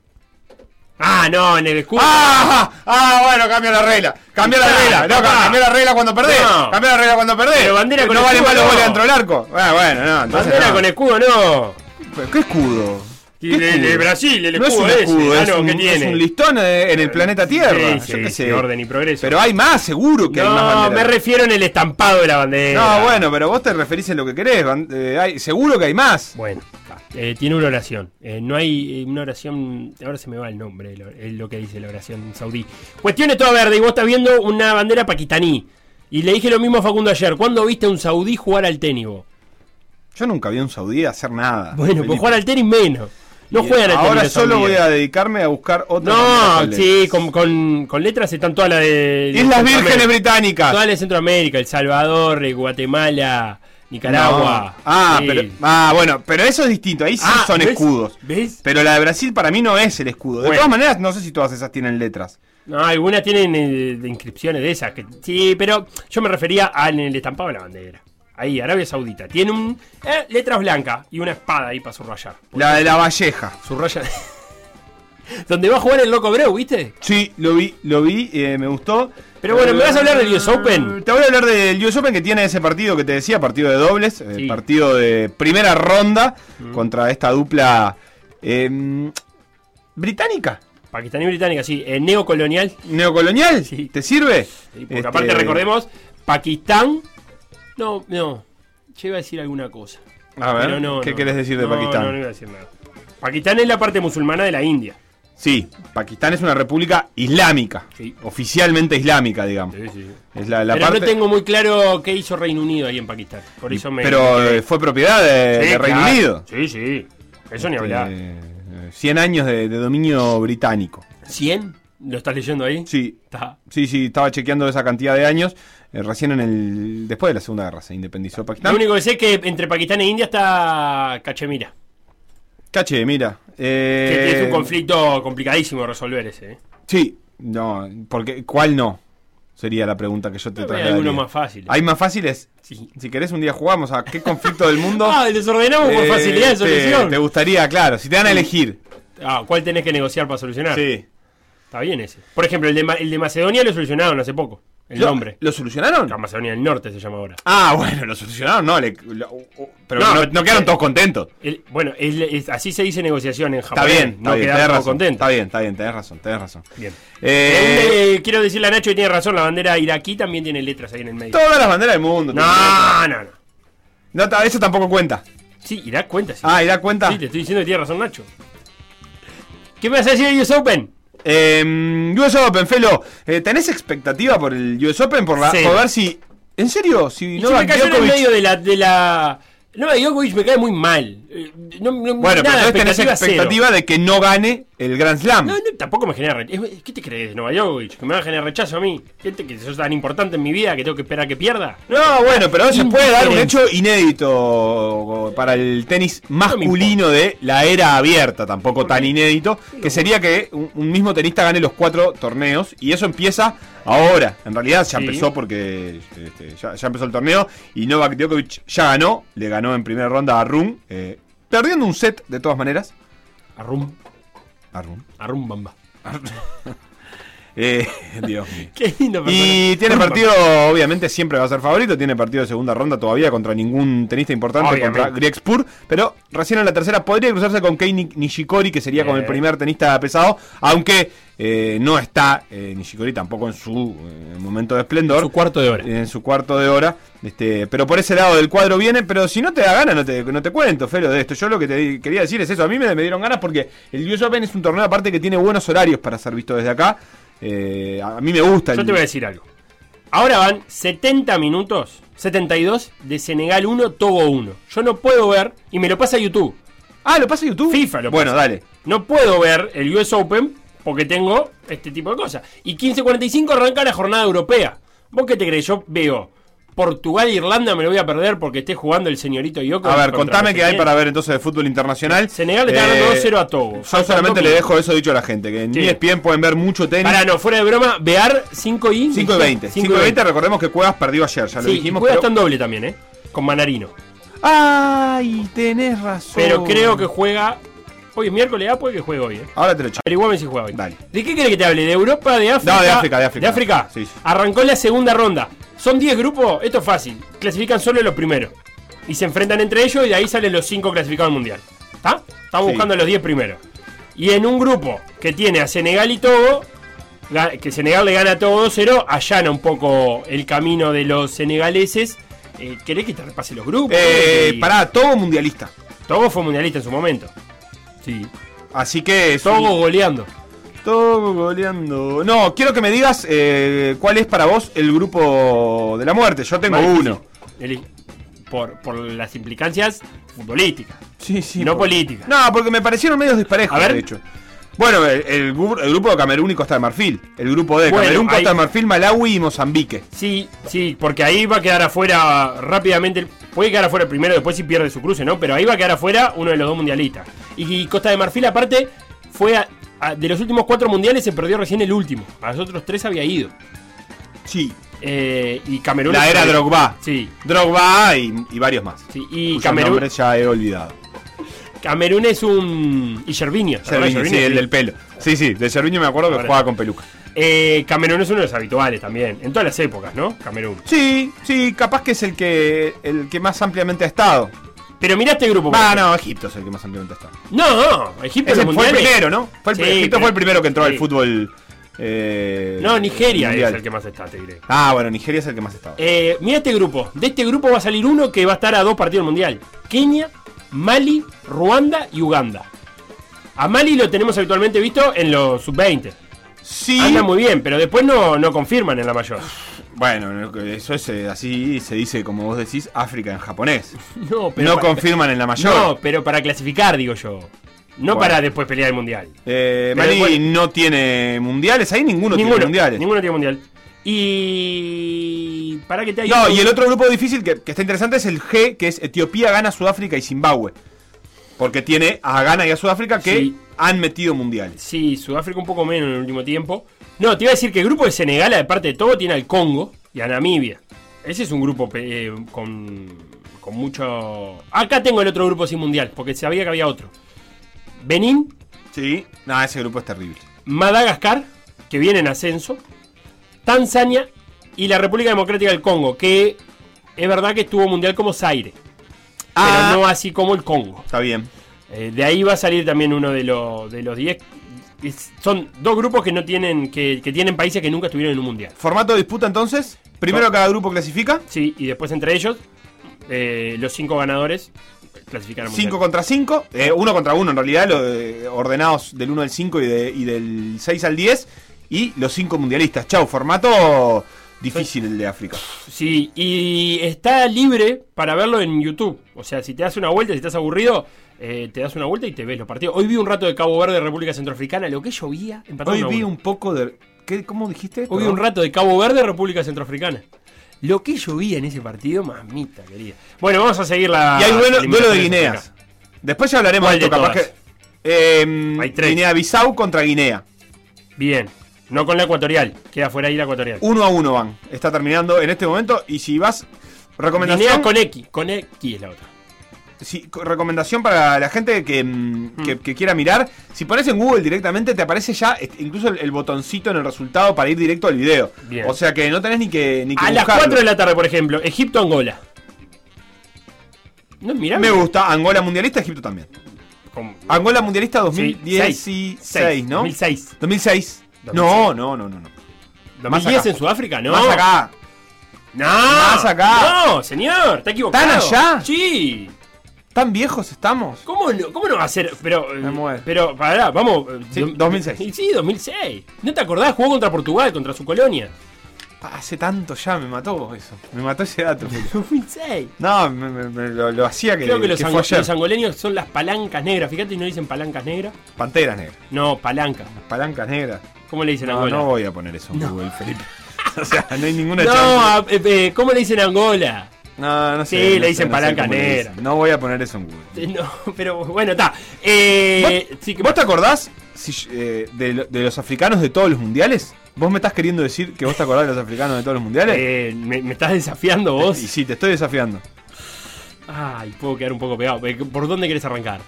Ah, no, en el escudo. ¡Ah! ¡Ah, bueno, cambia la regla! ¡Cambia la regla! No, cambia la regla cuando perdés. No. Cambia la regla cuando perdés. Pero bandera con no vale escudo, más los no. dentro del arco. Ah, bueno, no. Bandera no. con escudo, no. Pero, ¿Qué escudo? Y ¿Qué de- Brasil, el no es escudo un ese. escudo, es, no, un, listón eh, en el planeta Tierra. Sí, Yo sí, qué sí, sé. orden y progreso. Pero hay más, seguro que hay más No, banderas. me refiero en el estampado de la bandera. No, bueno, pero vos te referís en lo que querés. eh, hay, seguro que hay más. Bueno, eh, tiene una oración. Eh, no hay eh, una oración. Ahora se me va el nombre, lo, que dice la oración saudí. Cuestión es toda verde y vos estás viendo una bandera pakistaní. Y le dije lo mismo a Facundo ayer. ¿Cuándo viste a un saudí jugar al tenis vos? Yo nunca vi a un saudí hacer nada. Bueno, Felipe. pues jugar al tenis menos. No juegan al. Ahora solo voy a dedicarme a buscar otra. No, sí, con, con, con letras están todas las de. Islas. Vírgenes Británicas. Todas las de Centroamérica, El Salvador, eh, Guatemala, Nicaragua. No. Ah, Sí. pero, ah, bueno, pero eso es distinto. Ahí sí Ah, son ¿ves? escudos. ¿Ves? Pero la de Brasil para mí no es el escudo. De Bueno. todas maneras, no sé si todas esas tienen letras. No, algunas tienen eh, de inscripciones de esas. Que, sí, pero yo me refería al en el estampado de la bandera. Ahí, Arabia Saudita. Tiene un eh, letras blancas y una espada ahí para subrayar. La de la Valleja. Subraya. Donde va a jugar el loco Breu, ¿viste? Sí, lo vi, lo vi, eh, me gustó. Pero bueno, ¿me vas a hablar del US Open? Te voy a hablar del US Open que tiene ese partido que te decía, partido de dobles, eh, partido de primera ronda contra esta dupla eh, británica, Pakistaní británica, sí. eh, neocolonial. neocolonial. Sí. ¿Te sirve? Sí, porque Este, aparte recordemos, Pakistán. No, no. Yo iba a decir alguna cosa. A ver, Pero no, ¿qué no. querés decir de No, Pakistán? No, no iba a decir nada. Pakistán es la parte musulmana de la India. Sí, Pakistán es una república islámica, Sí. oficialmente islámica, digamos. Es la, la Pero parte, no tengo muy claro qué hizo Reino Unido ahí en Pakistán. Por eso me. pero eh, fue propiedad de, Sí, de Reino claro. Unido. Sí, sí. Eso ni Este, hablar. eh, 100 años de, de dominio británico. ¿100? ¿Lo estás leyendo ahí? Sí, Está. sí, sí, estaba chequeando esa cantidad de años. Eh, recién en el. Después de la Segunda Guerra se independizó Pakistán. Lo único que sé es que entre Pakistán e India está Cachemira. Cache, mira. eh, Que es un conflicto complicadísimo de resolver ese. ¿eh? Sí, no, porque ¿cuál no? Sería la pregunta que yo te Hay trasladaría. algunos más fáciles. ¿Hay más fáciles? Sí. Si querés un día jugamos a qué conflicto del mundo. Ah, desordenamos por eh, facilidad de te- solución. Te, gustaría, claro, si te dan a elegir. Ah, ¿cuál tenés que negociar para solucionar? Sí. Está bien ese. Por ejemplo, el de, Ma- el de Macedonia lo solucionaron hace poco. El ¿Lo- nombre. ¿Lo solucionaron? La Macedonia del Norte se llama ahora. Ah, bueno, lo solucionaron, no, le- lo- pero No, no, pero- no quedaron todos contentos. El- bueno, así se dice negociación en Está Japón. bien, está no bien, quedar tenés todos razón. contentos. Está bien, está bien, tenés razón, tenés razón. Bien. Eh, Eh, quiero decirle a Nacho que tiene razón, la bandera iraquí también tiene letras ahí en el medio. todas las banderas del mundo. No, no, no. Eso tampoco cuenta. Sí, Irak cuenta. Sí. Ah, ¿y da cuenta? Sí, te estoy diciendo que tiene razón Nacho. ¿Qué me vas a decir de US Open? Eh, US Open, Felo, eh, ¿tenés expectativa por el US Open? Por, la, Sí. por ver si. ¿En serio? Si no me cayó en el medio de la, de la... No, Djokovic me cae muy mal. Eh, No, no- Bueno, pero nada, entonces tenés expectativa cero. de que no gane el Grand Slam. No, no, tampoco me genera rechazo. ¿Qué te crees, Nova Djokovic? ¿Que me va a generar rechazo a mí? ¿Gente que sos tan importante en mi vida que tengo que esperar a que pierda? No, bueno, pero se puede dar un hecho inédito para el tenis masculino de la era abierta, tampoco tan inédito, que sería que un, mismo tenista gane los cuatro torneos y eso empieza ahora. En realidad ya Sí. empezó porque este, ya, ya empezó el torneo y Novak Djokovic ya ganó, le ganó en primera ronda a Rum, eh, perdiendo un set de todas maneras. Arrum, A Rum. arrum bamba. Eh, Dios mío. Qué lindo Y tiene partido, obviamente siempre va a ser favorito, tiene partido de segunda ronda todavía contra ningún tenista importante, Obviamente. contra Greg Spur, pero recién en la tercera podría cruzarse con Kei Ni- Nishikori, que sería como el Eh. primer tenista pesado, aunque eh, no está eh, Nishikori tampoco en su eh, momento de esplendor. Su cuarto de hora. En su cuarto de hora. Este, pero por ese lado del cuadro viene, pero si no te da ganas, no te, no te cuento, Felo, de esto. Yo lo que te quería decir es eso. A mí me, me dieron ganas porque el US Open es un torneo aparte que tiene buenos horarios para ser visto desde acá. Eh, a mí me gusta. Yo el- te voy a decir algo. Ahora van 70 minutos, 72, de Senegal 1, Togo 1. Yo no puedo ver, y me lo pasa YouTube. Ah, ¿lo pasa YouTube? FIFA lo Bueno, pasa. dale. No puedo ver el US Open porque tengo este tipo de cosas. Y 15.45 arranca la jornada europea. ¿Vos qué te crees? Yo veo Portugal e Irlanda, me lo voy a perder porque esté jugando el señorito Yoko. A ver, contame qué hay para ver entonces de fútbol internacional. Senegal le está ganando Eh, 2-0 a Togo. Yo solamente le dejo eso dicho a la gente, que en Sí. ESPN pueden ver mucho tenis. Pará, no, fuera de broma, Bear 5 y 5 y 20. 5 y 20, recordemos que Cuevas perdió ayer, ya lo Sí, dijimos. pero- hasta en doble también, ¿eh? Con Manarino. Ay, tenés razón. Pero creo que juega. Hoy es miércoles, ah, puede que juegue hoy, ¿eh? Ahora te lo echo. Averiguame si juega hoy. Dale. ¿De qué querés que te hable? ¿De Europa, de África? No, de África, de África. ¿De África? Sí, sí. Arrancó la segunda ronda. Son 10 grupos, esto es fácil. Clasifican solo los primeros. Y se enfrentan entre ellos y de ahí salen los 5 clasificados al mundial. ¿Está? Estamos Sí. buscando los 10 primeros. Y en un grupo que tiene a Senegal y Togo, que Senegal le gana a Togo 2-0, allana un poco el camino de los senegaleses. Eh, ¿Querés que te repase los grupos? Eh, Y- pará, todo mundialista. Togo fue mundialista en su momento. Sí. Así que. Togo un- goleando. Togo goleando. No, quiero que me digas eh, cuál es para vos el grupo de la muerte. Yo tengo Más uno. Eli- Por, por las implicancias futbolísticas. Sí, sí. no por- políticas. No, porque me parecieron medios disparejos, A ver. de hecho. Bueno, el, el gru- el grupo de Camerún y Costa de Marfil. El grupo de Bueno, Camerún, Costa de Marfil, Malawi y Mozambique. Sí, sí, porque ahí va a quedar afuera rápidamente. Puede quedar afuera primero, después si pierde su cruce, ¿no? Pero ahí va a quedar afuera uno de los dos mundialistas. Y, Costa de Marfil, aparte, fue a- de los últimos cuatro mundiales se perdió recién el último. A los otros tres había ido. Sí. Eh, y Camerún. La era Drogba. Sí. Drogba y, y varios más. sí. Y Camerún, ya he olvidado. Camerún es un. Y Gervinho. ¿te acordás de Cerviño, sí, el del pelo. Sí, sí, de Cerviño me acuerdo que jugaba con peluca. Eh, Camerún es uno de los habituales también. En todas las épocas, ¿no? Camerún. Sí, sí, capaz que es el que el que más ampliamente ha estado. Pero mirá este grupo. Ah, no, Egipto es el que más ampliamente estado. No, no. Egipto Ese fue el primero, ¿no? Fue el, Sí, Egipto pero- fue el primero que entró sí. al fútbol. eh, No, Nigeria mundial. es el que más está, te diré. Ah, bueno, Nigeria es el que más estado. Eh, mira este grupo. De este grupo va a salir uno que va a estar a dos partidos del mundial: Kenia, Mali, Ruanda y Uganda. A Mali lo tenemos habitualmente visto en los sub-20. Sí. Anda muy bien, pero después no, no confirman en la mayor. Bueno, eso es eh, así, se dice, como vos decís, África en japonés. No, No pa- confirman en la mayor. No, pero para clasificar, digo yo. No Bueno. para después pelear el mundial. Eh, Pero después- no tiene mundiales, ahí ninguno, ninguno, tiene mundiales. ninguno tiene mundial. Y. Para que te haya. No, y el otro grupo difícil que, que está interesante es el G, que es Etiopía, Ghana, Sudáfrica y Zimbabue. Porque tiene a Ghana y a Sudáfrica que Sí. han metido mundiales. Sí, Sudáfrica un poco menos en el último tiempo. No, te iba a decir que el grupo de Senegal, de parte de todo, tiene al Congo y a Namibia. Ese es un grupo eh, con, con mucho... Acá tengo el otro grupo sin mundial, porque sabía que había otro. Benín, Sí, no, ese grupo es terrible. Madagascar, que viene en ascenso. Tanzania y la República Democrática del Congo, que es verdad que estuvo mundial como Zaire. Ah. Pero no así como el Congo. Está bien. Eh, de ahí va a salir también uno de, los de los 10. Son dos grupos que no tienen que, que tienen países que nunca estuvieron en un mundial. Formato de disputa entonces. Primero No. cada grupo clasifica. Sí, y después entre ellos, eh, los cinco ganadores clasifican al mundial. 5 contra 5. uno contra uno en realidad. lo de- ordenados del 1 al 5 y, de- y del 6 al 10. Y los 5 mundialistas. Chau, formato difícil el de África. Sí, y está libre para verlo en YouTube. O sea, si te das una vuelta, si estás aburrido, eh, te das una vuelta y te ves los partidos. Hoy vi un rato de Cabo Verde, República Centroafricana, lo que llovía, empató Hoy vi un poco de. ¿qué, ¿Cómo dijiste? Hoy vi un rato de Cabo Verde, República Centroafricana. Lo que llovía en ese partido, mamita querida. Bueno, vamos a seguir la. Y hay duelo, de Guineas. Después ya hablaremos de ¿Cuál esto, capaz que. eh, Hay tres. Guinea-Bissau contra Guinea. Bien. No con la ecuatorial. Queda fuera ahí la ecuatorial. Uno a uno van. Está terminando en este momento. Y si vas. Recomendación. Guinea con X. Con X es la otra. Co- recomendación para la gente que, mm, que- quiera mirar. Si pones en Google directamente, te aparece ya incluso el, el botoncito en el resultado para ir directo al video. Bien. O sea que no tenés ni que, ni que A las buscarlo. 4 de la tarde, por ejemplo, Egipto-Angola. No, mirá. Me gusta. Angola mundialista, Egipto también. Con- Angola mundialista Sí, 2016, seis. ¿no? 2006. 2006. No, no, no, no. no. Más 2010 acá. en Sudáfrica, ¿no? Más acá. No. Más acá. No, señor, está equivocado. ¿Están allá? Sí. ¿Tan viejos estamos? ¿Cómo no, cómo no va a ser? Pero, eh, Me muero. pero, pará, vamos. eh, Sí, do- 2006. Y Sí, 2006. ¿No te acordás? Jugó contra Portugal, contra su colonia. Hace tanto ya, me mató eso. Me mató ese dato. 2006. No, me, me- me- lo, lo hacía que, Creo que los, que ango- fue ayer. los angoleños son las palancas negras. Fíjate, no dicen palancas negras. Panteras negras. No, palanca. Palancas negras. ¿Cómo le dicen a No, Angola? no voy a poner eso en Google, Felipe. o sea, no hay ninguna No, chance. a- eh, eh, ¿cómo le dicen a Angola? No, no sé. Sí, no le dicen sé, no sé palanca dicen. negra. No voy a poner eso en Google. Eh, No, pero bueno, está. Eh, sí, ¿Vos te acordás si- eh, de, lo- de los africanos de todos los mundiales? ¿Vos me estás queriendo decir que vos te acordás de los africanos de todos los mundiales? eh, ¿me, me estás desafiando vos? Y sí, te estoy desafiando. Ay, puedo quedar un poco pegado. Eh, ¿Por dónde querés arrancar?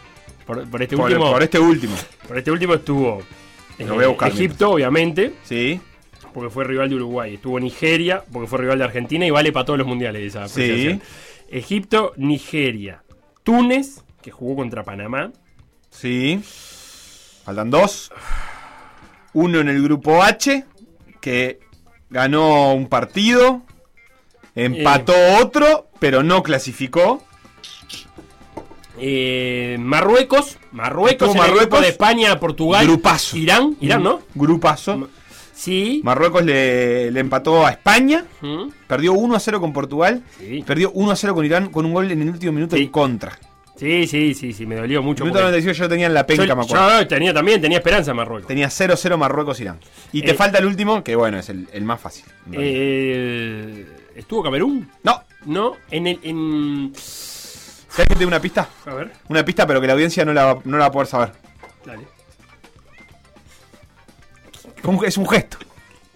Por, por este Por, último. por este último. por este último estuvo eh, Lo voy a buscar Egipto, obviamente, Sí. Porque fue rival de Uruguay. Estuvo Nigeria, porque fue rival de Argentina y vale para todos los mundiales esa Sí. Egipto, Nigeria. Túnez, que jugó contra Panamá. Sí. Faltan dos. Uno en el grupo H, que ganó un partido. Empató otro, pero no clasificó. Eh, Marruecos, Marruecos, Estuvo en el grupo Marruecos. de España, Portugal, Grupazo. Irán, Irán, ¿no? Grupazo. Sí. Marruecos le, le empató a España. ¿Mm? Perdió 1 a 0 con Portugal. Sí. Perdió 1 a 0 con Irán con un gol en el último minuto Sí. en contra. Sí, sí, sí, sí, me dolió mucho. Minuto porque- 95 yo tenía en la penca, yo, me acuerdo. yo tenía también, tenía esperanza en Marruecos. Tenía 0-0 Marruecos-Irán. Y te Eh, falta el último, que bueno, es el, el más fácil. Eh, ¿Estuvo Camerún? No. No, en el. En... ¿Sabes que te una pista? A ver, Una pista, pero que la audiencia no la, no la va a poder saber. dale. Es un gesto.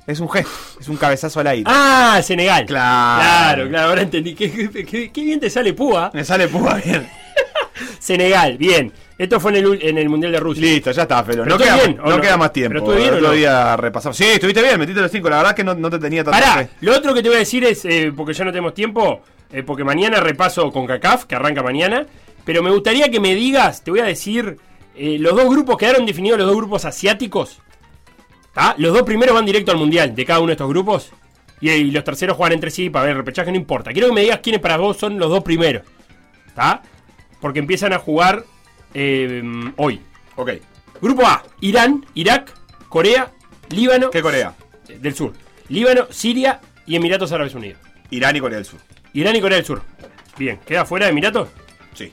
Es un gesto. Es un cabezazo al aire. Ah, Senegal. Claro. Claro, claro, ahora entendí. Qué, qué- qué- qué bien te sale Púa. Me sale púa bien. Senegal, bien. Esto fue en el, en el Mundial de Rusia. Listo, ya está, Felo. Pero No, queda, bien, ¿o no no? queda más tiempo. ¿Pero bien otro no? día repasamos. Sí, estuviste bien, metiste los cinco. La verdad es que no, no te tenía tanto Pará, lo otro que te voy a decir es, eh, porque ya no tenemos tiempo, eh, porque mañana repaso con CACAF, que arranca mañana, pero me gustaría que me digas, te voy a decir, eh, los dos grupos, quedaron definidos los dos grupos asiáticos. ¿Tá? Los dos primeros van directo al Mundial de cada uno de estos grupos. Y, y los terceros juegan entre sí para ver el repechaje, no importa. Quiero que me digas quiénes para vos son los dos primeros. ¿Está? Porque empiezan a jugar eh, hoy. Ok. Grupo A, Irán, Irak, Corea, Líbano. ¿Qué Corea? eh, Del sur. Líbano, Siria y Emiratos Árabes Unidos. Irán y Corea del Sur. Irán y Corea del Sur. Bien, ¿queda fuera de Emiratos? Sí.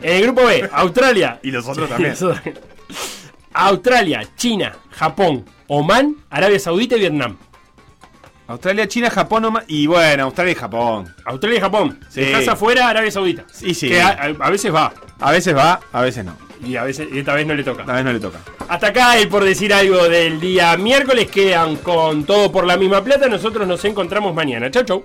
En el grupo B, Australia. Y los otros también. Australia, China, Japón, Omán, Arabia Saudita y Vietnam. Australia, China, Japón Oma- y bueno, Australia y Japón. Australia y Japón. Sí. Dejás afuera Arabia Saudita. Sí, sí. Que a, veces va. A veces va, a veces no. Y a veces y esta vez no le toca. A veces no le toca. Hasta acá el por decir algo del día miércoles. Quedan con todo por la misma plata. Nosotros nos encontramos mañana. Chau, chau.